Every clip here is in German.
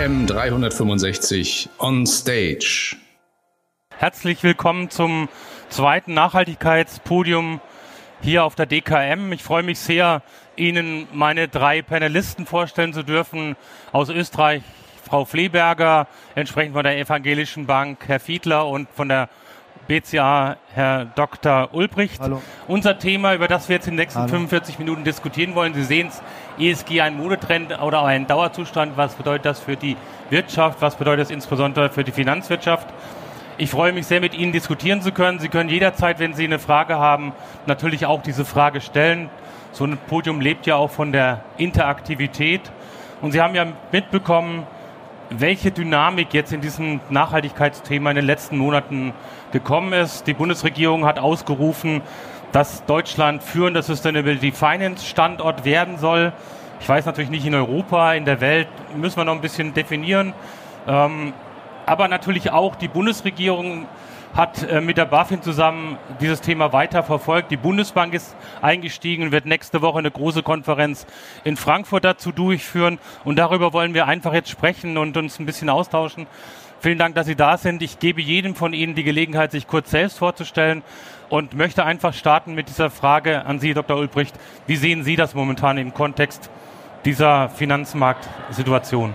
DKM 365 on Stage. Herzlich willkommen zum zweiten Nachhaltigkeitspodium hier auf der DKM. Ich freue mich sehr, Ihnen meine drei Panelisten vorstellen zu dürfen. Aus Österreich Frau Fleberger, entsprechend von der Evangelischen Bank Herr Fiedler und von der BCA Herr Dr. Ulbricht. Hallo. Unser Thema, über das wir jetzt in den nächsten Hallo. 45 Minuten diskutieren wollen, Sie sehen es, ESG ein Modetrend oder ein Dauerzustand. Was bedeutet das für die Wirtschaft? Was bedeutet das insbesondere für die Finanzwirtschaft? Ich freue mich sehr, mit Ihnen diskutieren zu können. Sie können jederzeit, wenn Sie eine Frage haben, natürlich auch diese Frage stellen. So ein Podium lebt ja auch von der Interaktivität. Und Sie haben ja mitbekommen, welche Dynamik jetzt in diesem Nachhaltigkeitsthema in den letzten Monaten gekommen ist. Die Bundesregierung hat ausgerufen, dass Deutschland führender Sustainability Finance Standort werden soll. Ich weiß natürlich nicht in Europa, in der Welt müssen wir noch ein bisschen definieren. Ähm, aber natürlich auch die Bundesregierung hat äh, mit der BaFin zusammen dieses Thema weiter verfolgt. Die Bundesbank ist eingestiegen und wird nächste Woche eine große Konferenz in Frankfurt dazu durchführen. Und darüber wollen wir einfach jetzt sprechen und uns ein bisschen austauschen. Vielen Dank, dass Sie da sind. Ich gebe jedem von Ihnen die Gelegenheit, sich kurz selbst vorzustellen und möchte einfach starten mit dieser Frage an Sie, Dr. Ulbricht. Wie sehen Sie das momentan im Kontext dieser Finanzmarktsituation?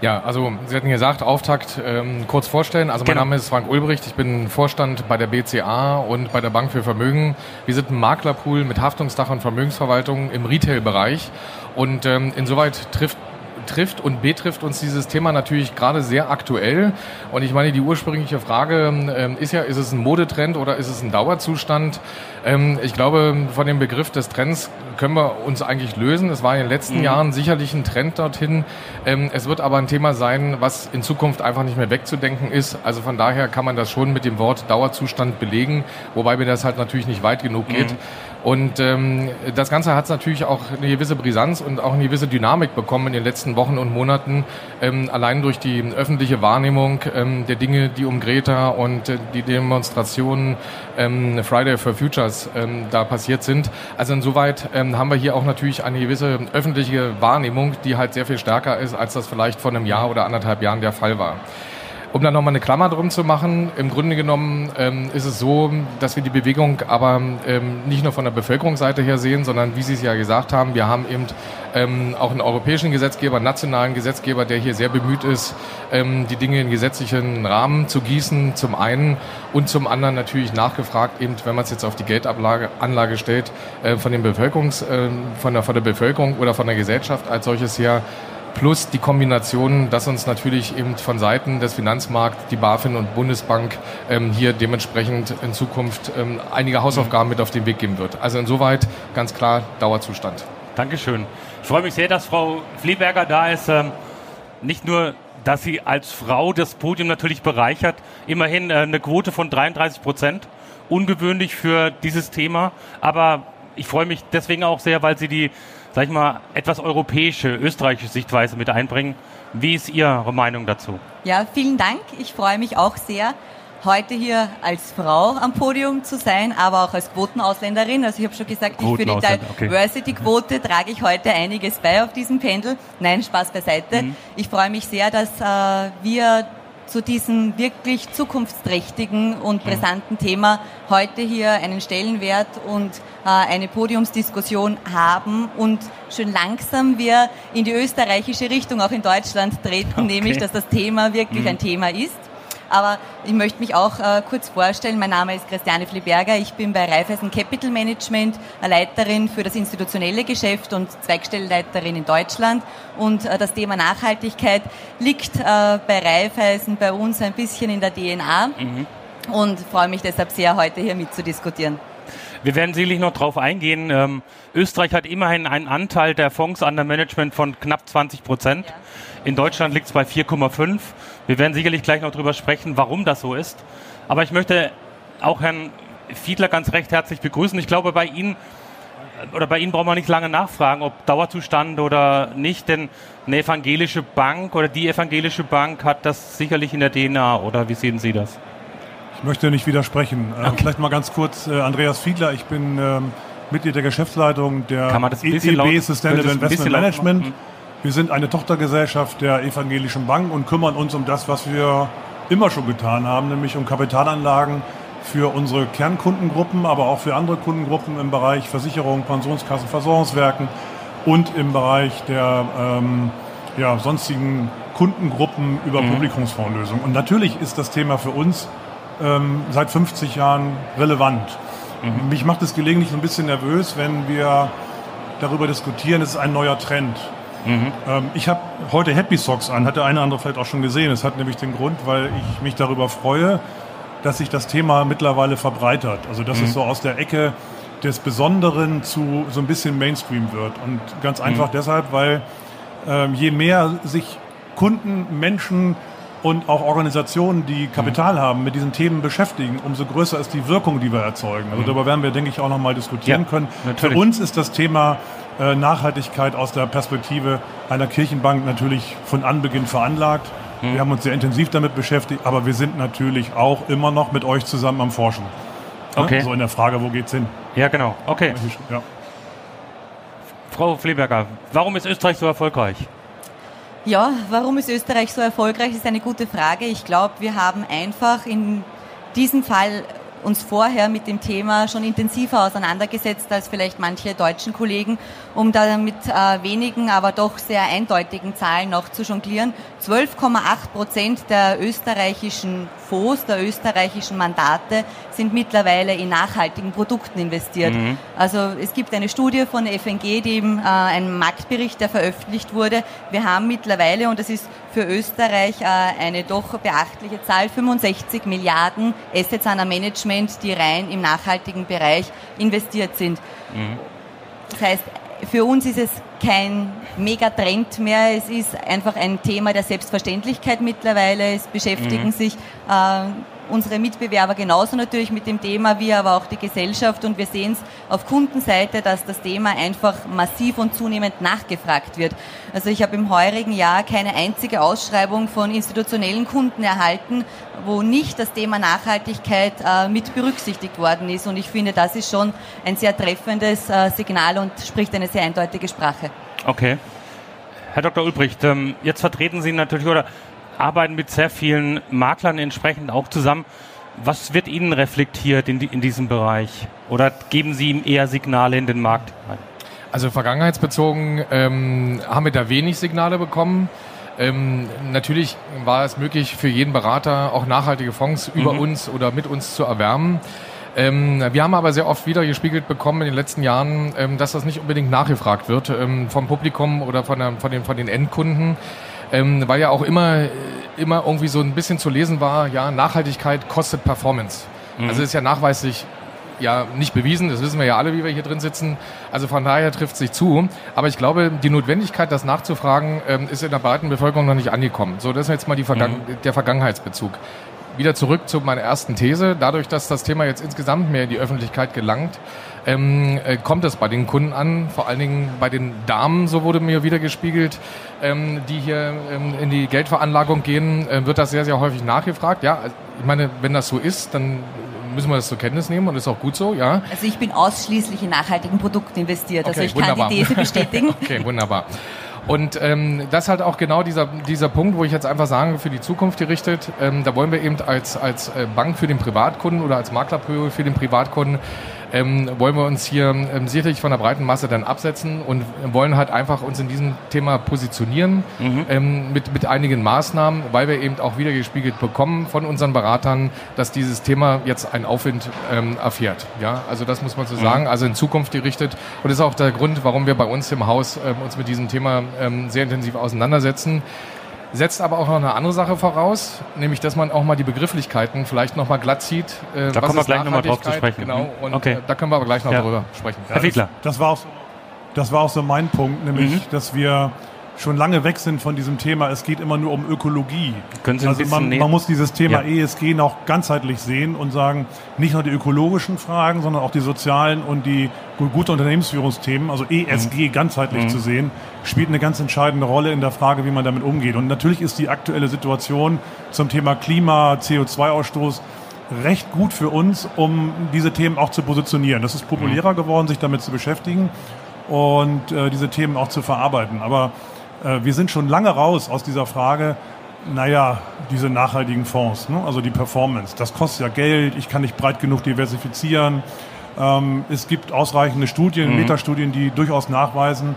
Ja, also Sie hatten gesagt, Auftakt ähm, kurz vorstellen. Also mein genau. Name ist Frank Ulbricht, ich bin Vorstand bei der BCA und bei der Bank für Vermögen. Wir sind ein Maklerpool mit Haftungsdach und Vermögensverwaltung im Retail-Bereich. Und ähm, insoweit trifft trifft und betrifft uns dieses Thema natürlich gerade sehr aktuell. Und ich meine, die ursprüngliche Frage ähm, ist ja, ist es ein Modetrend oder ist es ein Dauerzustand? Ähm, ich glaube, von dem Begriff des Trends können wir uns eigentlich lösen. Es war in den letzten mhm. Jahren sicherlich ein Trend dorthin. Ähm, es wird aber ein Thema sein, was in Zukunft einfach nicht mehr wegzudenken ist. Also von daher kann man das schon mit dem Wort Dauerzustand belegen, wobei mir das halt natürlich nicht weit genug geht. Mhm. Und ähm, das Ganze hat natürlich auch eine gewisse Brisanz und auch eine gewisse Dynamik bekommen in den letzten Wochen und Monaten, ähm, allein durch die öffentliche Wahrnehmung ähm, der Dinge, die um Greta und äh, die Demonstrationen ähm, Friday for Futures ähm, da passiert sind. Also insoweit ähm, haben wir hier auch natürlich eine gewisse öffentliche Wahrnehmung, die halt sehr viel stärker ist, als das vielleicht vor einem Jahr oder anderthalb Jahren der Fall war. Um da nochmal eine Klammer drum zu machen, im Grunde genommen ähm, ist es so, dass wir die Bewegung aber ähm, nicht nur von der Bevölkerungsseite her sehen, sondern wie Sie es ja gesagt haben, wir haben eben ähm, auch einen europäischen Gesetzgeber, einen nationalen Gesetzgeber, der hier sehr bemüht ist, ähm, die Dinge in gesetzlichen Rahmen zu gießen, zum einen. Und zum anderen natürlich nachgefragt, eben wenn man es jetzt auf die Geldablage Anlage stellt, äh, von, den Bevölkerungs, äh, von, der, von der Bevölkerung oder von der Gesellschaft als solches her, plus die Kombination, dass uns natürlich eben von Seiten des Finanzmarkts, die BaFin und Bundesbank ähm, hier dementsprechend in Zukunft ähm, einige Hausaufgaben mit auf den Weg geben wird. Also insoweit ganz klar Dauerzustand. Dankeschön. Ich freue mich sehr, dass Frau Fleberger da ist. Ähm, nicht nur, dass sie als Frau das Podium natürlich bereichert, immerhin äh, eine Quote von 33 Prozent, ungewöhnlich für dieses Thema, aber ich freue mich deswegen auch sehr, weil sie die sag ich mal, etwas europäische, österreichische Sichtweise mit einbringen. Wie ist Ihre Meinung dazu? Ja, vielen Dank. Ich freue mich auch sehr, heute hier als Frau am Podium zu sein, aber auch als Quotenausländerin. Also ich habe schon gesagt, ich für die Diversity-Quote okay. trage ich heute einiges bei auf diesem Pendel. Nein, Spaß beiseite. Mhm. Ich freue mich sehr, dass äh, wir zu diesem wirklich zukunftsträchtigen und mhm. brisanten Thema heute hier einen Stellenwert und äh, eine Podiumsdiskussion haben und schön langsam wir in die österreichische Richtung auch in Deutschland treten, okay. nämlich dass das Thema wirklich mhm. ein Thema ist. Aber ich möchte mich auch äh, kurz vorstellen. Mein Name ist Christiane Fliberger. Ich bin bei Raiffeisen Capital Management Leiterin für das institutionelle Geschäft und Zweigstellenleiterin in Deutschland. Und äh, das Thema Nachhaltigkeit liegt äh, bei Raiffeisen bei uns ein bisschen in der DNA. Mhm. Und freue mich deshalb sehr, heute hier mitzudiskutieren. Wir werden sicherlich noch darauf eingehen. Ähm, Österreich hat immerhin einen Anteil der Fonds an der Management von knapp 20 Prozent. Ja. In Deutschland liegt es bei 4,5. Wir werden sicherlich gleich noch darüber sprechen, warum das so ist. Aber ich möchte auch Herrn Fiedler ganz recht herzlich begrüßen. Ich glaube, bei Ihnen oder bei Ihnen braucht man nicht lange nachfragen, ob Dauerzustand oder nicht, denn eine evangelische Bank oder die evangelische Bank hat das sicherlich in der DNA, oder wie sehen Sie das? Ich möchte nicht widersprechen. Äh, okay. Vielleicht mal ganz kurz, äh, Andreas Fiedler, ich bin ähm, Mitglied der Geschäftsleitung der EIB e Sustainable Investment Management. Wir sind eine Tochtergesellschaft der Evangelischen Bank und kümmern uns um das, was wir immer schon getan haben, nämlich um Kapitalanlagen für unsere Kernkundengruppen, aber auch für andere Kundengruppen im Bereich Versicherung, Pensionskassen, Versorgungswerken und im Bereich der ähm, ja, sonstigen Kundengruppen über mhm. Publikumsfondslösungen. Und natürlich ist das Thema für uns ähm, seit 50 Jahren relevant. Mhm. Mich macht es gelegentlich ein bisschen nervös, wenn wir darüber diskutieren, es ist ein neuer Trend. Mhm. Ähm, ich habe heute Happy Socks an, hat der eine oder andere vielleicht auch schon gesehen. Es hat nämlich den Grund, weil ich mich darüber freue, dass sich das Thema mittlerweile verbreitert. Also dass mhm. es so aus der Ecke des Besonderen zu so ein bisschen Mainstream wird. Und ganz einfach mhm. deshalb, weil ähm, je mehr sich Kunden, Menschen und auch Organisationen, die Kapital mhm. haben, mit diesen Themen beschäftigen, umso größer ist die Wirkung, die wir erzeugen. Also mhm. darüber werden wir, denke ich, auch nochmal diskutieren ja, können. Natürlich. Für uns ist das Thema äh, Nachhaltigkeit aus der Perspektive einer Kirchenbank natürlich von Anbeginn veranlagt. Mhm. Wir haben uns sehr intensiv damit beschäftigt, aber wir sind natürlich auch immer noch mit euch zusammen am Forschen. Okay. So in der Frage, wo geht's hin? Ja, genau. Okay. Ja. Frau Fleberger, warum ist Österreich so erfolgreich? Ja, warum ist Österreich so erfolgreich, ist eine gute Frage. Ich glaube, wir haben einfach in diesem Fall uns vorher mit dem Thema schon intensiver auseinandergesetzt als vielleicht manche deutschen Kollegen, um da mit äh, wenigen, aber doch sehr eindeutigen Zahlen noch zu jonglieren. 12,8 Prozent der österreichischen Fonds, der österreichischen Mandate sind mittlerweile in nachhaltigen Produkten investiert. Mhm. Also es gibt eine Studie von der FNG, die eben äh, ein Marktbericht, der veröffentlicht wurde. Wir haben mittlerweile, und das ist für Österreich äh, eine doch beachtliche Zahl, 65 Milliarden Assets under Management, die rein im nachhaltigen Bereich investiert sind. Mhm. Das heißt, für uns ist es kein Megatrend mehr. Es ist einfach ein Thema der Selbstverständlichkeit mittlerweile. Es beschäftigen mhm. sich äh, unsere Mitbewerber genauso natürlich mit dem Thema, wie aber auch die Gesellschaft. Und wir sehen es auf Kundenseite, dass das Thema einfach massiv und zunehmend nachgefragt wird. Also ich habe im heurigen Jahr keine einzige Ausschreibung von institutionellen Kunden erhalten, wo nicht das Thema Nachhaltigkeit äh, mit berücksichtigt worden ist. Und ich finde, das ist schon ein sehr treffendes äh, Signal und spricht eine sehr eindeutige Sprache. Okay. Herr Dr. Ulbricht, ähm, jetzt vertreten Sie natürlich oder arbeiten mit sehr vielen Maklern entsprechend auch zusammen. Was wird Ihnen reflektiert in, die, in diesem Bereich? Oder geben Sie ihm eher Signale in den Markt? Also vergangenheitsbezogen ähm, haben wir da wenig Signale bekommen. Ähm, natürlich war es möglich für jeden Berater auch nachhaltige Fonds mhm. über uns oder mit uns zu erwärmen. Ähm, wir haben aber sehr oft wieder gespiegelt bekommen in den letzten Jahren, ähm, dass das nicht unbedingt nachgefragt wird ähm, vom Publikum oder von, der, von, den, von den Endkunden ähm, weil ja auch immer, immer irgendwie so ein bisschen zu lesen war, ja, Nachhaltigkeit kostet Performance. Mhm. Also ist ja nachweislich ja nicht bewiesen, das wissen wir ja alle, wie wir hier drin sitzen. Also von daher trifft sich zu. Aber ich glaube, die Notwendigkeit, das nachzufragen, ähm, ist in der breiten Bevölkerung noch nicht angekommen. So, das ist jetzt mal die Vergangen mhm. der Vergangenheitsbezug. Wieder zurück zu meiner ersten These. Dadurch, dass das Thema jetzt insgesamt mehr in die Öffentlichkeit gelangt, ähm, äh, kommt es bei den Kunden an, vor allen Dingen bei den Damen, so wurde mir wieder gespiegelt, ähm, die hier ähm, in die Geldveranlagung gehen, äh, wird das sehr, sehr häufig nachgefragt. Ja, also ich meine, wenn das so ist, dann müssen wir das zur Kenntnis nehmen und ist auch gut so, ja. Also ich bin ausschließlich in nachhaltigen Produkten investiert, also okay, also ich wunderbar. kann die These bestätigen. okay, wunderbar. Und ähm, das ist halt auch genau dieser, dieser Punkt, wo ich jetzt einfach sage, für die Zukunft gerichtet, ähm, da wollen wir eben als, als äh, Bank für den Privatkunden oder als Maklerprüfer für den Privatkunden ähm, wollen wir uns hier ähm, sicherlich von der breiten Masse dann absetzen und wollen halt einfach uns in diesem Thema positionieren mhm. ähm, mit, mit einigen Maßnahmen, weil wir eben auch wieder gespiegelt bekommen von unseren Beratern, dass dieses Thema jetzt einen Aufwind ähm, erfährt. Ja, also das muss man so mhm. sagen, also in Zukunft gerichtet und das ist auch der Grund, warum wir bei uns im Haus ähm, uns mit diesem Thema ähm, sehr intensiv auseinandersetzen setzt aber auch noch eine andere Sache voraus, nämlich dass man auch mal die Begrifflichkeiten vielleicht noch mal glatt zieht. Äh, da kommen wir gleich nochmal drauf zu sprechen. Genau, mhm. und okay. äh, da können wir aber gleich noch ja. darüber sprechen. Herr Fiedler. Das, das, war auch, das war auch so mein Punkt, nämlich, mhm. dass wir schon lange weg sind von diesem Thema, es geht immer nur um Ökologie. Können Sie ein also man, man, muss dieses Thema ja. ESG noch ganzheitlich sehen und sagen, nicht nur die ökologischen Fragen, sondern auch die sozialen und die gute Unternehmensführungsthemen, also ESG mhm. ganzheitlich mhm. zu sehen, spielt eine ganz entscheidende Rolle in der Frage, wie man damit umgeht. Und natürlich ist die aktuelle Situation zum Thema Klima, CO2-Ausstoß recht gut für uns, um diese Themen auch zu positionieren. Das ist populärer mhm. geworden, sich damit zu beschäftigen und äh, diese Themen auch zu verarbeiten. Aber wir sind schon lange raus aus dieser Frage, naja, diese nachhaltigen Fonds, ne? also die Performance, das kostet ja Geld, ich kann nicht breit genug diversifizieren. Ähm, es gibt ausreichende Studien, mhm. Metastudien, die durchaus nachweisen,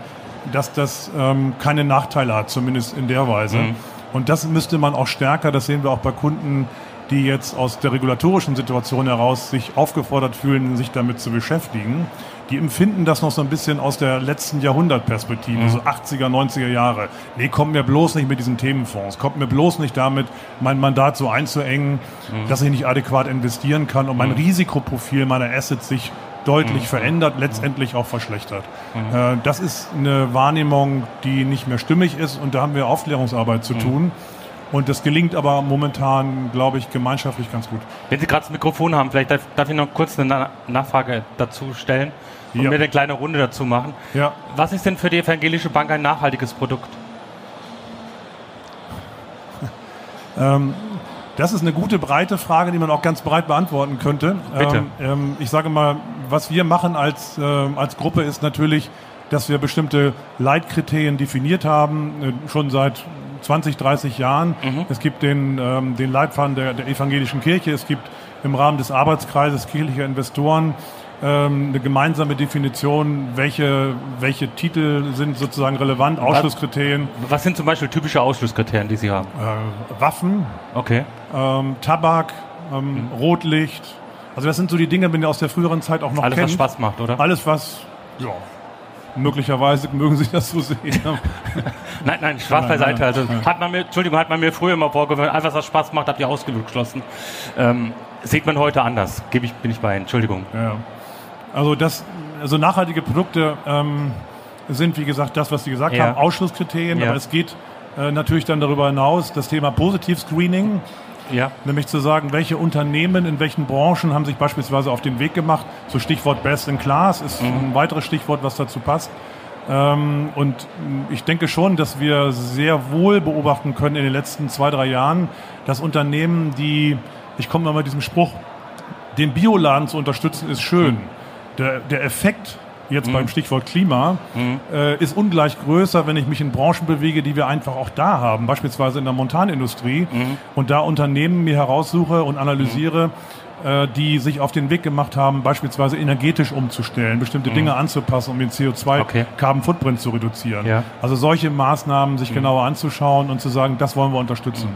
dass das ähm, keine Nachteile hat, zumindest in der Weise. Mhm. Und das müsste man auch stärker, das sehen wir auch bei Kunden, die jetzt aus der regulatorischen Situation heraus sich aufgefordert fühlen, sich damit zu beschäftigen die empfinden das noch so ein bisschen aus der letzten Jahrhundertperspektive, mhm. so 80er, 90er Jahre. Nee, kommt mir bloß nicht mit diesen Themenfonds, kommt mir bloß nicht damit, mein Mandat so einzuengen, mhm. dass ich nicht adäquat investieren kann und mein mhm. Risikoprofil meiner Assets sich deutlich mhm. verändert, letztendlich auch verschlechtert. Mhm. Äh, das ist eine Wahrnehmung, die nicht mehr stimmig ist und da haben wir Aufklärungsarbeit zu mhm. tun. Und das gelingt aber momentan, glaube ich, gemeinschaftlich ganz gut. Wenn Sie gerade das Mikrofon haben, vielleicht darf, darf ich noch kurz eine Nachfrage dazu stellen und ja. mir eine kleine Runde dazu machen. Ja. Was ist denn für die Evangelische Bank ein nachhaltiges Produkt? ähm, das ist eine gute, breite Frage, die man auch ganz breit beantworten könnte. Bitte. Ähm, ähm, ich sage mal, was wir machen als, äh, als Gruppe ist natürlich, dass wir bestimmte Leitkriterien definiert haben, äh, schon seit 20, 30 Jahren. Mhm. Es gibt den, ähm, den Leitfaden der, der evangelischen Kirche, es gibt im Rahmen des Arbeitskreises kirchlicher Investoren ähm, eine gemeinsame Definition, welche, welche Titel sind sozusagen relevant, Ausschlusskriterien. Was sind zum Beispiel typische Ausschlusskriterien, die Sie haben? Äh, Waffen, okay. ähm, Tabak, ähm, mhm. Rotlicht. Also das sind so die Dinge, die man aus der früheren Zeit auch noch Alles, kennt. was Spaß macht, oder? Alles, was, ja, möglicherweise mögen Sie das so sehen. nein, nein, Spaß beiseite. Also hat man mir, Entschuldigung, hat man mir früher immer vorgeworfen, einfach was Spaß macht, habt ihr ausgeschlossen. Ähm, sieht man heute anders. Gebe ich, bin ich bei Ihnen. Entschuldigung. Ja. Also das, also nachhaltige Produkte ähm, sind, wie gesagt, das, was Sie gesagt ja. haben, Ausschlusskriterien. Ja. Aber es geht äh, natürlich dann darüber hinaus das Thema Positiv-Screening. Ja. Nämlich zu sagen, welche Unternehmen in welchen Branchen haben sich beispielsweise auf den Weg gemacht. So Stichwort Best in Class ist mhm. ein weiteres Stichwort, was dazu passt. Ähm, und ich denke schon, dass wir sehr wohl beobachten können in den letzten zwei, drei Jahren, dass Unternehmen, die, ich komme mal mit diesem Spruch, den Bioladen zu unterstützen, ist schön. Mhm der, der Effekt jetzt mhm. beim Stichwort Klima, mhm. äh, ist ungleich größer, wenn ich mich in Branchen bewege, die wir einfach auch da haben, beispielsweise in der Montanindustrie mhm. und da Unternehmen mir heraussuche und analysiere, mhm. äh, die sich auf den Weg gemacht haben, beispielsweise energetisch umzustellen, bestimmte mhm. Dinge anzupassen, um den CO2-Carbon Footprint zu reduzieren. Ja. Also solche Maßnahmen sich mhm. genauer anzuschauen und zu sagen, das wollen wir unterstützen.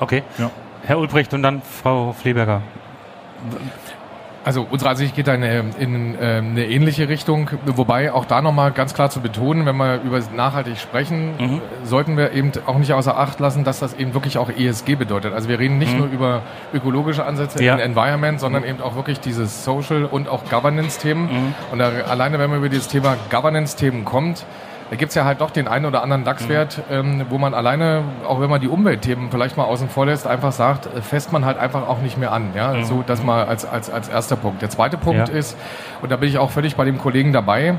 Okay. Ja. Herr Ulbricht und dann Frau Fleberger. Also unsere Ansicht geht da in, in, ähm, eine ähnliche Richtung, wobei auch da nochmal ganz klar zu betonen, wenn wir über nachhaltig sprechen, mhm. sollten wir eben auch nicht außer Acht lassen, dass das eben wirklich auch ESG bedeutet. Also wir reden nicht mhm. nur über ökologische Ansätze ja. in Environment, sondern mhm. eben auch wirklich dieses Social und auch Governance-Themen. Mhm. Und da, alleine wenn man über dieses Thema Governance-Themen kommt, da gibt es ja halt doch den einen oder anderen DAX-Wert, mhm. ähm, wo man alleine, auch wenn man die Umweltthemen vielleicht mal außen vor lässt, einfach sagt, äh, fässt man halt einfach auch nicht mehr an. Ja? Mhm. So, das mal als, als, als erster Punkt. Der zweite Punkt ja. ist, und da bin ich auch völlig bei dem Kollegen dabei,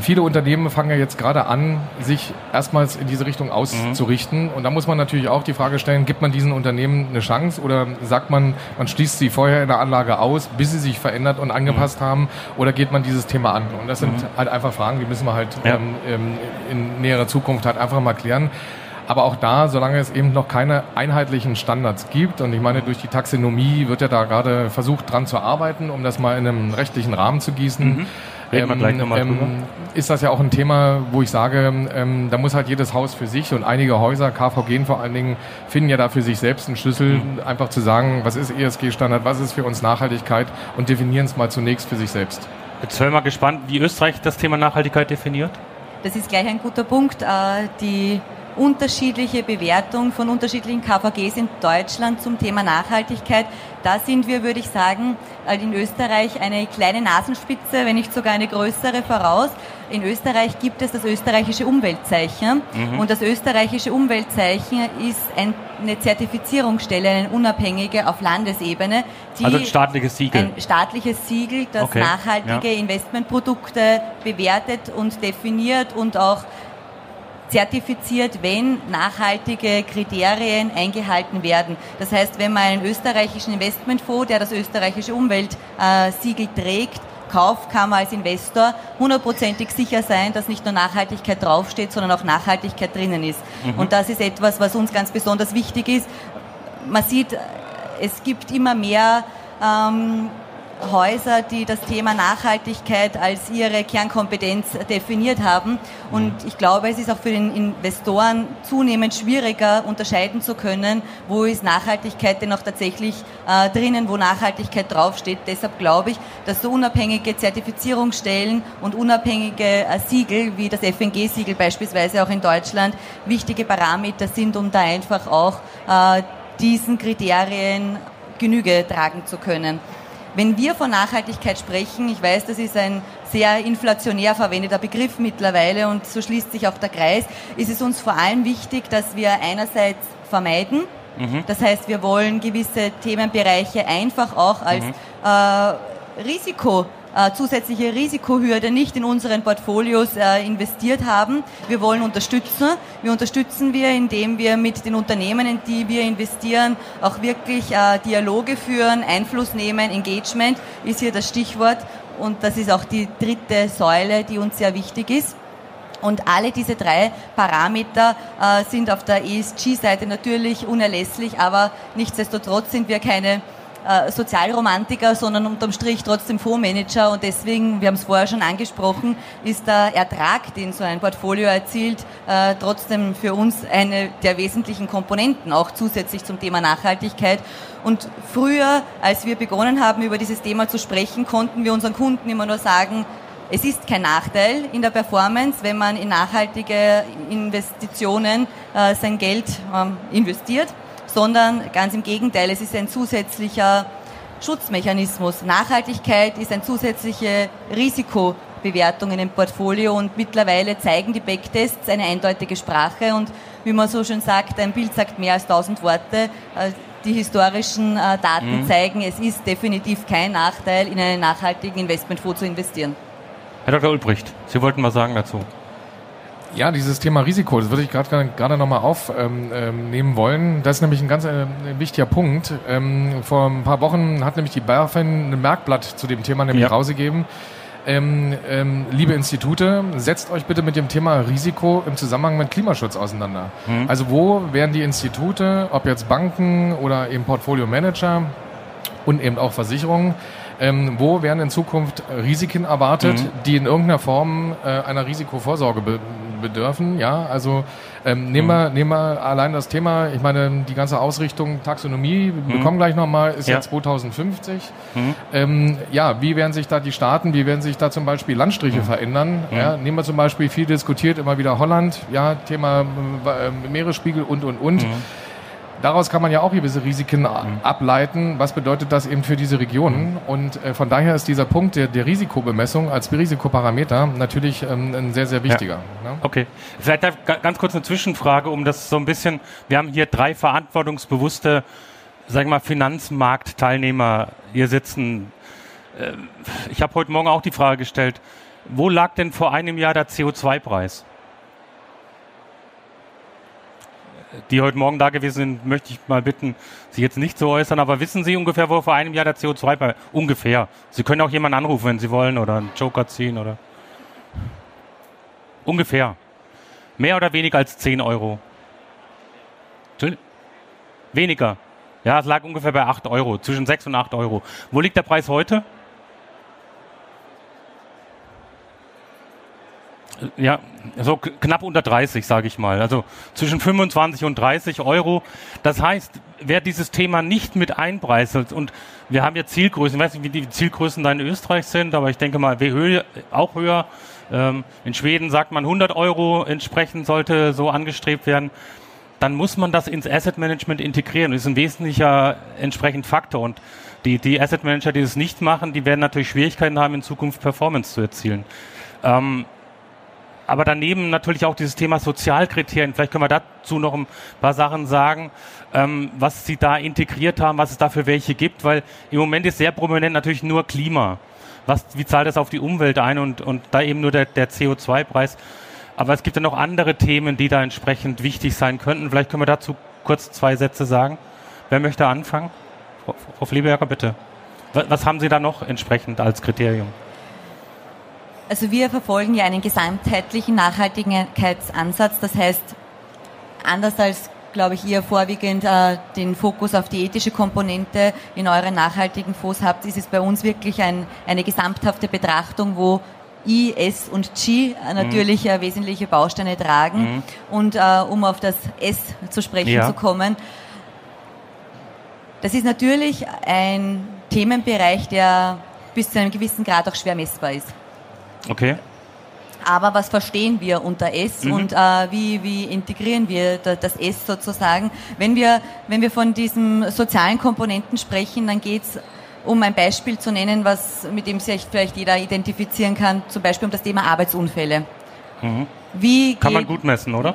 Viele Unternehmen fangen ja jetzt gerade an, sich erstmals in diese Richtung auszurichten. Mhm. Und da muss man natürlich auch die Frage stellen, gibt man diesen Unternehmen eine Chance oder sagt man, man schließt sie vorher in der Anlage aus, bis sie sich verändert und angepasst mhm. haben oder geht man dieses Thema an? Und das sind mhm. halt einfach Fragen, die müssen wir halt ja. ähm, ähm in näherer Zukunft halt einfach mal klären. Aber auch da, solange es eben noch keine einheitlichen Standards gibt, und ich meine, durch die Taxonomie wird ja da gerade versucht, dran zu arbeiten, um das mal in einem rechtlichen Rahmen zu gießen. Mhm ähm, ähm, ist das ja auch ein Thema, wo ich sage, ähm, da muss halt jedes Haus für sich und einige Häuser, KVG vor allen Dingen, finden ja da für sich selbst einen Schlüssel, mhm. einfach zu sagen, was ist ESG-Standard, was ist für uns Nachhaltigkeit und definieren es mal zunächst für sich selbst. Jetzt hören wir gespannt, wie Österreich das Thema Nachhaltigkeit definiert. Das ist gleich ein guter Punkt. Äh, die unterschiedliche Bewertung von unterschiedlichen KVGs in Deutschland zum Thema Nachhaltigkeit. Da sind wir, würde ich sagen, äh, in Österreich eine kleine Nasenspitze, wenn nicht sogar eine größere voraus. In Österreich gibt es das österreichische Umweltzeichen mhm. und das österreichische Umweltzeichen ist eine Zertifizierungsstelle, eine unabhängige auf Landesebene. Die also ein staatliches Siegel. Ein staatliches Siegel, das okay. nachhaltige ja. Investmentprodukte bewertet und definiert und auch zertifiziert, wenn nachhaltige Kriterien eingehalten werden. Das heißt, wenn man einen österreichischen Investmentfonds, der das österreichische Umweltsiegel trägt, Kauf kann man als Investor hundertprozentig sicher sein, dass nicht nur Nachhaltigkeit draufsteht, sondern auch Nachhaltigkeit drinnen ist. Mhm. Und das ist etwas, was uns ganz besonders wichtig ist. Man sieht, es gibt immer mehr ähm, Häuser, die das Thema Nachhaltigkeit als ihre Kernkompetenz definiert haben. Und ich glaube, es ist auch für den Investoren zunehmend schwieriger, unterscheiden zu können, wo ist Nachhaltigkeit denn auch tatsächlich äh, drinnen, wo Nachhaltigkeit draufsteht. Deshalb glaube ich, dass so unabhängige Zertifizierungsstellen und unabhängige äh, Siegel, wie das FNG-Siegel beispielsweise auch in Deutschland, wichtige Parameter sind, um da einfach auch äh, diesen Kriterien Genüge tragen zu können. Wenn wir von Nachhaltigkeit sprechen, ich weiß, das ist ein sehr inflationär verwendeter Begriff mittlerweile und so schließt sich auch der Kreis, ist es uns vor allem wichtig, dass wir einerseits vermeiden, mhm. das heißt, wir wollen gewisse Themenbereiche einfach auch als mhm. äh, Risiko äh, zusätzliche Risikohürde nicht in unseren Portfolios äh, investiert haben. Wir wollen unterstützen. Wir unterstützen wir, indem wir mit den Unternehmen, in die wir investieren, auch wirklich äh, Dialoge führen, Einfluss nehmen. Engagement ist hier das Stichwort. Und das ist auch die dritte Säule, die uns sehr wichtig ist. Und alle diese drei Parameter äh, sind auf der ESG-Seite natürlich unerlässlich, aber nichtsdestotrotz sind wir keine äh, Sozialromantiker, sondern unterm Strich trotzdem Fondsmanager und deswegen, wir haben es vorher schon angesprochen, ist der Ertrag, den so ein Portfolio erzielt, äh, trotzdem für uns eine der wesentlichen Komponenten, auch zusätzlich zum Thema Nachhaltigkeit. Und früher, als wir begonnen haben, über dieses Thema zu sprechen, konnten wir unseren Kunden immer nur sagen, es ist kein Nachteil in der Performance, wenn man in nachhaltige Investitionen äh, sein Geld ähm, investiert sondern ganz im Gegenteil, es ist ein zusätzlicher Schutzmechanismus. Nachhaltigkeit ist ein zusätzliche Risikobewertung in dem Portfolio und mittlerweile zeigen die Backtests eine eindeutige Sprache und wie man so schön sagt, ein Bild sagt mehr als tausend Worte. Äh, die historischen äh, Daten mhm. zeigen, es ist definitiv kein Nachteil, in einen nachhaltigen Investmentfonds zu investieren. Herr Dr. Ulbricht, Sie wollten was sagen dazu. Ja, dieses Thema Risiko, das würde ich gerade gerade nochmal aufnehmen ähm, ähm wollen. Das ist nämlich ein ganz äh, wichtiger Punkt. Ähm, vor ein paar Wochen hat nämlich die BaFin ein Merkblatt zu dem Thema nämlich ja. rausgegeben. Ähm, ähm, liebe Institute, setzt euch bitte mit dem Thema Risiko im Zusammenhang mit Klimaschutz auseinander. Mhm. Also wo werden die Institute, ob jetzt Banken oder eben Portfolio Manager und eben auch Versicherungen, ähm, wo werden in Zukunft Risiken erwartet, mhm. die in irgendeiner Form äh, einer Risikovorsorge be bedürfen? Ja, also ähm, nehmen, mhm. wir, nehmen wir allein das Thema, ich meine, die ganze Ausrichtung Taxonomie, wir mhm. kommen gleich nochmal, ist ja. jetzt 2050. Mhm. Ähm, ja, wie werden sich da die Staaten, wie werden sich da zum Beispiel Landstriche mhm. verändern? Mhm. Ja, nehmen wir zum Beispiel viel diskutiert immer wieder Holland, ja, Thema äh, Meeresspiegel und, und, und. Daraus kann man ja auch gewisse Risiken ableiten. Was bedeutet das eben für diese Regionen? Und äh, von daher ist dieser Punkt der, der Risikobemessung als Risikoparameter natürlich ähm, ein sehr, sehr wichtiger. Ja. Ne? Okay. Vielleicht ganz kurz eine Zwischenfrage, um das so ein bisschen, wir haben hier drei verantwortungsbewusste, sagen wir mal, Finanzmarktteilnehmer hier sitzen. Äh, ich habe heute Morgen auch die Frage gestellt, wo lag denn vor einem Jahr der CO2-Preis? Die heute Morgen da gewesen sind, möchte ich mal bitten, Sie jetzt nicht zu äußern, aber wissen Sie ungefähr, wo vor einem Jahr der CO2 bei ungefähr? Sie können auch jemanden anrufen, wenn Sie wollen, oder einen Joker ziehen, oder ungefähr. Mehr oder weniger als 10 Euro? Weniger. Ja, es lag ungefähr bei 8 Euro, zwischen 6 und 8 Euro. Wo liegt der Preis heute? Ja, so knapp unter 30, sage ich mal. Also zwischen 25 und 30 Euro. Das heißt, wer dieses Thema nicht mit einpreiselt und wir haben ja Zielgrößen, ich weiß nicht, wie die Zielgrößen da in Österreich sind, aber ich denke mal, höher, auch höher. Ähm, in Schweden sagt man 100 Euro entsprechend sollte so angestrebt werden. Dann muss man das ins Asset Management integrieren. Das ist ein wesentlicher entsprechend Faktor. Und die, die Asset Manager, die das nicht machen, die werden natürlich Schwierigkeiten haben, in Zukunft Performance zu erzielen. Ähm, aber daneben natürlich auch dieses Thema Sozialkriterien. Vielleicht können wir dazu noch ein paar Sachen sagen, ähm, was Sie da integriert haben, was es da für welche gibt, weil im Moment ist sehr prominent natürlich nur Klima. Was, wie zahlt das auf die Umwelt ein und, und da eben nur der, der CO2-Preis. Aber es gibt ja noch andere Themen, die da entsprechend wichtig sein könnten. Vielleicht können wir dazu kurz zwei Sätze sagen. Wer möchte anfangen? Frau, Frau Fleberger, bitte. Was, was haben Sie da noch entsprechend als Kriterium? Also wir verfolgen ja einen gesamtheitlichen Nachhaltigkeitsansatz. Das heißt, anders als glaube ich, ihr vorwiegend äh, den Fokus auf die ethische Komponente in euren nachhaltigen Fonds habt, ist es bei uns wirklich ein, eine gesamthafte Betrachtung, wo I, S und G äh, natürlich mhm. wesentliche Bausteine tragen. Mhm. Und äh, um auf das S zu sprechen ja. zu kommen, das ist natürlich ein Themenbereich, der bis zu einem gewissen Grad auch schwer messbar ist. Okay. Aber was verstehen wir unter S mhm. und äh, wie, wie integrieren wir das S sozusagen? Wenn wir, wenn wir von diesen sozialen Komponenten sprechen, dann geht es um ein Beispiel zu nennen, was, mit dem sich vielleicht jeder identifizieren kann, zum Beispiel um das Thema Arbeitsunfälle. Mhm. Wie kann man gut messen, oder?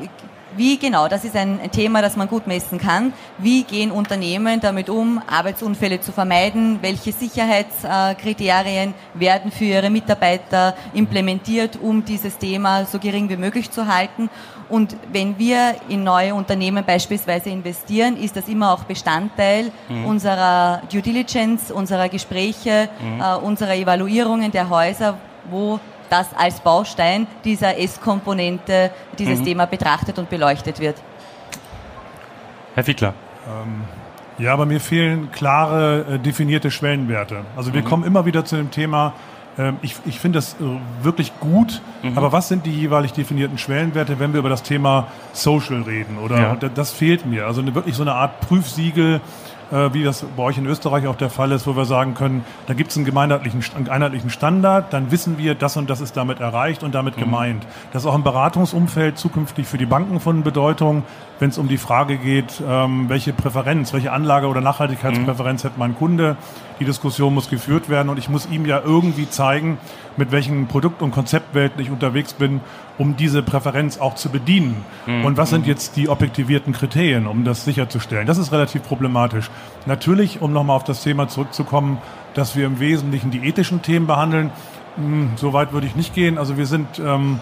Wie genau, das ist ein Thema, das man gut messen kann. Wie gehen Unternehmen damit um, Arbeitsunfälle zu vermeiden? Welche Sicherheitskriterien werden für ihre Mitarbeiter implementiert, um dieses Thema so gering wie möglich zu halten? Und wenn wir in neue Unternehmen beispielsweise investieren, ist das immer auch Bestandteil mhm. unserer Due Diligence, unserer Gespräche, mhm. äh, unserer Evaluierungen der Häuser, wo das als Baustein dieser S-Komponente dieses mhm. Thema betrachtet und beleuchtet wird. Herr Fiedler. Ähm, ja, aber mir fehlen klare, äh, definierte Schwellenwerte. Also wir mhm. kommen immer wieder zu dem Thema, ähm, ich, ich finde das äh, wirklich gut, mhm. aber was sind die jeweilig definierten Schwellenwerte, wenn wir über das Thema Social reden? Oder ja. das fehlt mir. Also eine, wirklich so eine Art Prüfsiegel, äh, wie das bei euch in Österreich auch der Fall ist, wo wir sagen können, da gibt es einen gemeinheitlichen, einen einheitlichen Standard, dann wissen wir, das und das ist damit erreicht und damit mhm. gemeint. Das ist auch im Beratungsumfeld zukünftig für die Banken von Bedeutung, wenn es um die Frage geht, ähm, welche Präferenz, welche Anlage- oder Nachhaltigkeitspräferenz mhm. hat mein Kunde. Die Diskussion muss geführt werden und ich muss ihm ja irgendwie zeigen, mit welchen Produkt- und Konzeptwelten ich unterwegs bin, um diese Präferenz auch zu bedienen. Mhm. Und was sind jetzt die objektivierten Kriterien, um das sicherzustellen? Das ist relativ problematisch. Natürlich, um nochmal auf das Thema zurückzukommen, dass wir im Wesentlichen die ethischen Themen behandeln, hm, so weit würde ich nicht gehen. Also wir sind ähm,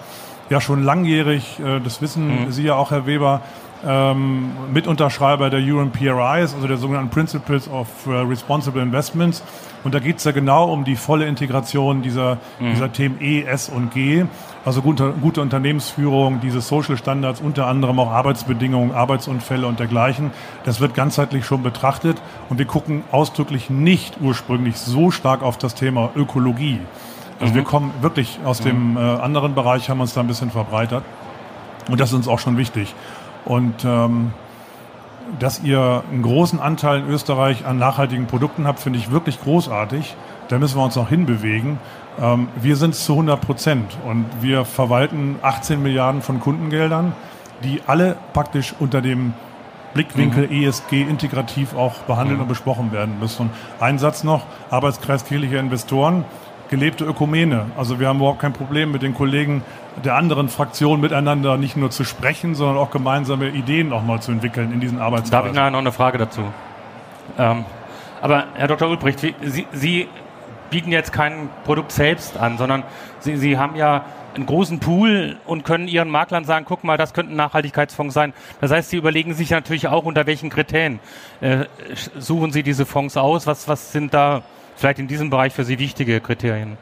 ja schon langjährig, äh, das wissen mhm. Sie ja auch, Herr Weber, ähm, Mitunterschreiber der UN PRIs, also der sogenannten Principles of uh, Responsible Investments. Und da geht es ja genau um die volle Integration dieser, mhm. dieser Themen E, S und G. Also gute, gute Unternehmensführung, diese Social Standards, unter anderem auch Arbeitsbedingungen, Arbeitsunfälle und dergleichen. Das wird ganzheitlich schon betrachtet. Und wir gucken ausdrücklich nicht ursprünglich so stark auf das Thema Ökologie. Also mhm. wir kommen wirklich aus mhm. dem äh, anderen Bereich, haben uns da ein bisschen verbreitert. Und das ist uns auch schon wichtig. Und ähm, dass ihr einen großen Anteil in Österreich an nachhaltigen Produkten habt, finde ich wirklich großartig. Da müssen wir uns noch hinbewegen. Ähm, wir sind es zu 100 Prozent und wir verwalten 18 Milliarden von Kundengeldern, die alle praktisch unter dem Blickwinkel mhm. ESG integrativ auch behandelt mhm. und besprochen werden müssen. Und ein Satz noch, Arbeitskreis kirchlicher Investoren gelebte Ökumene. Also wir haben überhaupt kein Problem mit den Kollegen der anderen Fraktionen miteinander nicht nur zu sprechen, sondern auch gemeinsame Ideen nochmal zu entwickeln in diesen Arbeitskreisen. Da habe ich nachher noch eine Frage dazu. Ähm, aber Herr Dr. Ulbricht, Sie, Sie bieten jetzt kein Produkt selbst an, sondern Sie, Sie haben ja einen großen Pool und können Ihren Maklern sagen, guck mal, das könnte ein Nachhaltigkeitsfonds sein. Das heißt, Sie überlegen sich natürlich auch, unter welchen Kriterien äh, suchen Sie diese Fonds aus. Was, was sind da vielleicht in diesem Bereich für Sie wichtige Kriterien?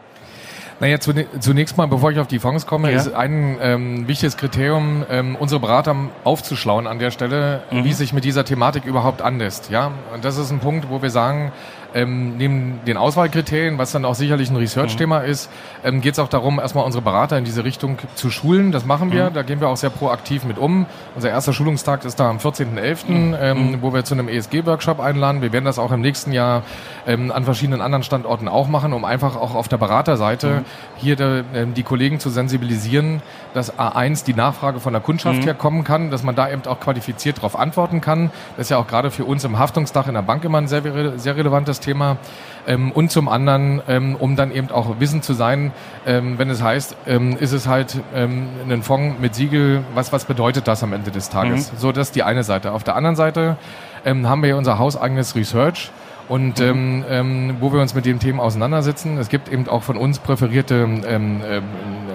Naja, zunächst mal, bevor ich auf die Fonds komme, ja. ist ein ähm, wichtiges Kriterium, ähm, unsere Berater aufzuschlauen an der Stelle, mhm. wie sich mit dieser Thematik überhaupt anlässt. Ja, und das ist ein Punkt, wo wir sagen, ähm, neben den Auswahlkriterien, was dann auch sicherlich ein Research-Thema mhm. ist, ähm, geht es auch darum, erstmal unsere Berater in diese Richtung zu schulen. Das machen wir, mhm. da gehen wir auch sehr proaktiv mit um. Unser erster Schulungstag ist da am 14.11., mhm. ähm, wo wir zu einem ESG-Workshop einladen. Wir werden das auch im nächsten Jahr ähm, an verschiedenen anderen Standorten auch machen, um einfach auch auf der Beraterseite mhm. hier de, äh, die Kollegen zu sensibilisieren, dass A1 die Nachfrage von der Kundschaft mhm. her kommen kann, dass man da eben auch qualifiziert darauf antworten kann. Das ist ja auch gerade für uns im Haftungsdach in der Bank immer ein sehr, sehr relevantes das Thema. Ähm, und zum anderen, ähm, um dann eben auch wissend zu sein, ähm, wenn es heißt, ähm, ist es halt ähm, ein Fonds mit Siegel, was, was bedeutet das am Ende des Tages? Mhm. So, das ist die eine Seite. Auf der anderen Seite ähm, haben wir unser hauseigenes Research, und mhm. ähm, wo wir uns mit den Themen auseinandersetzen. Es gibt eben auch von uns präferierte ähm, ähm,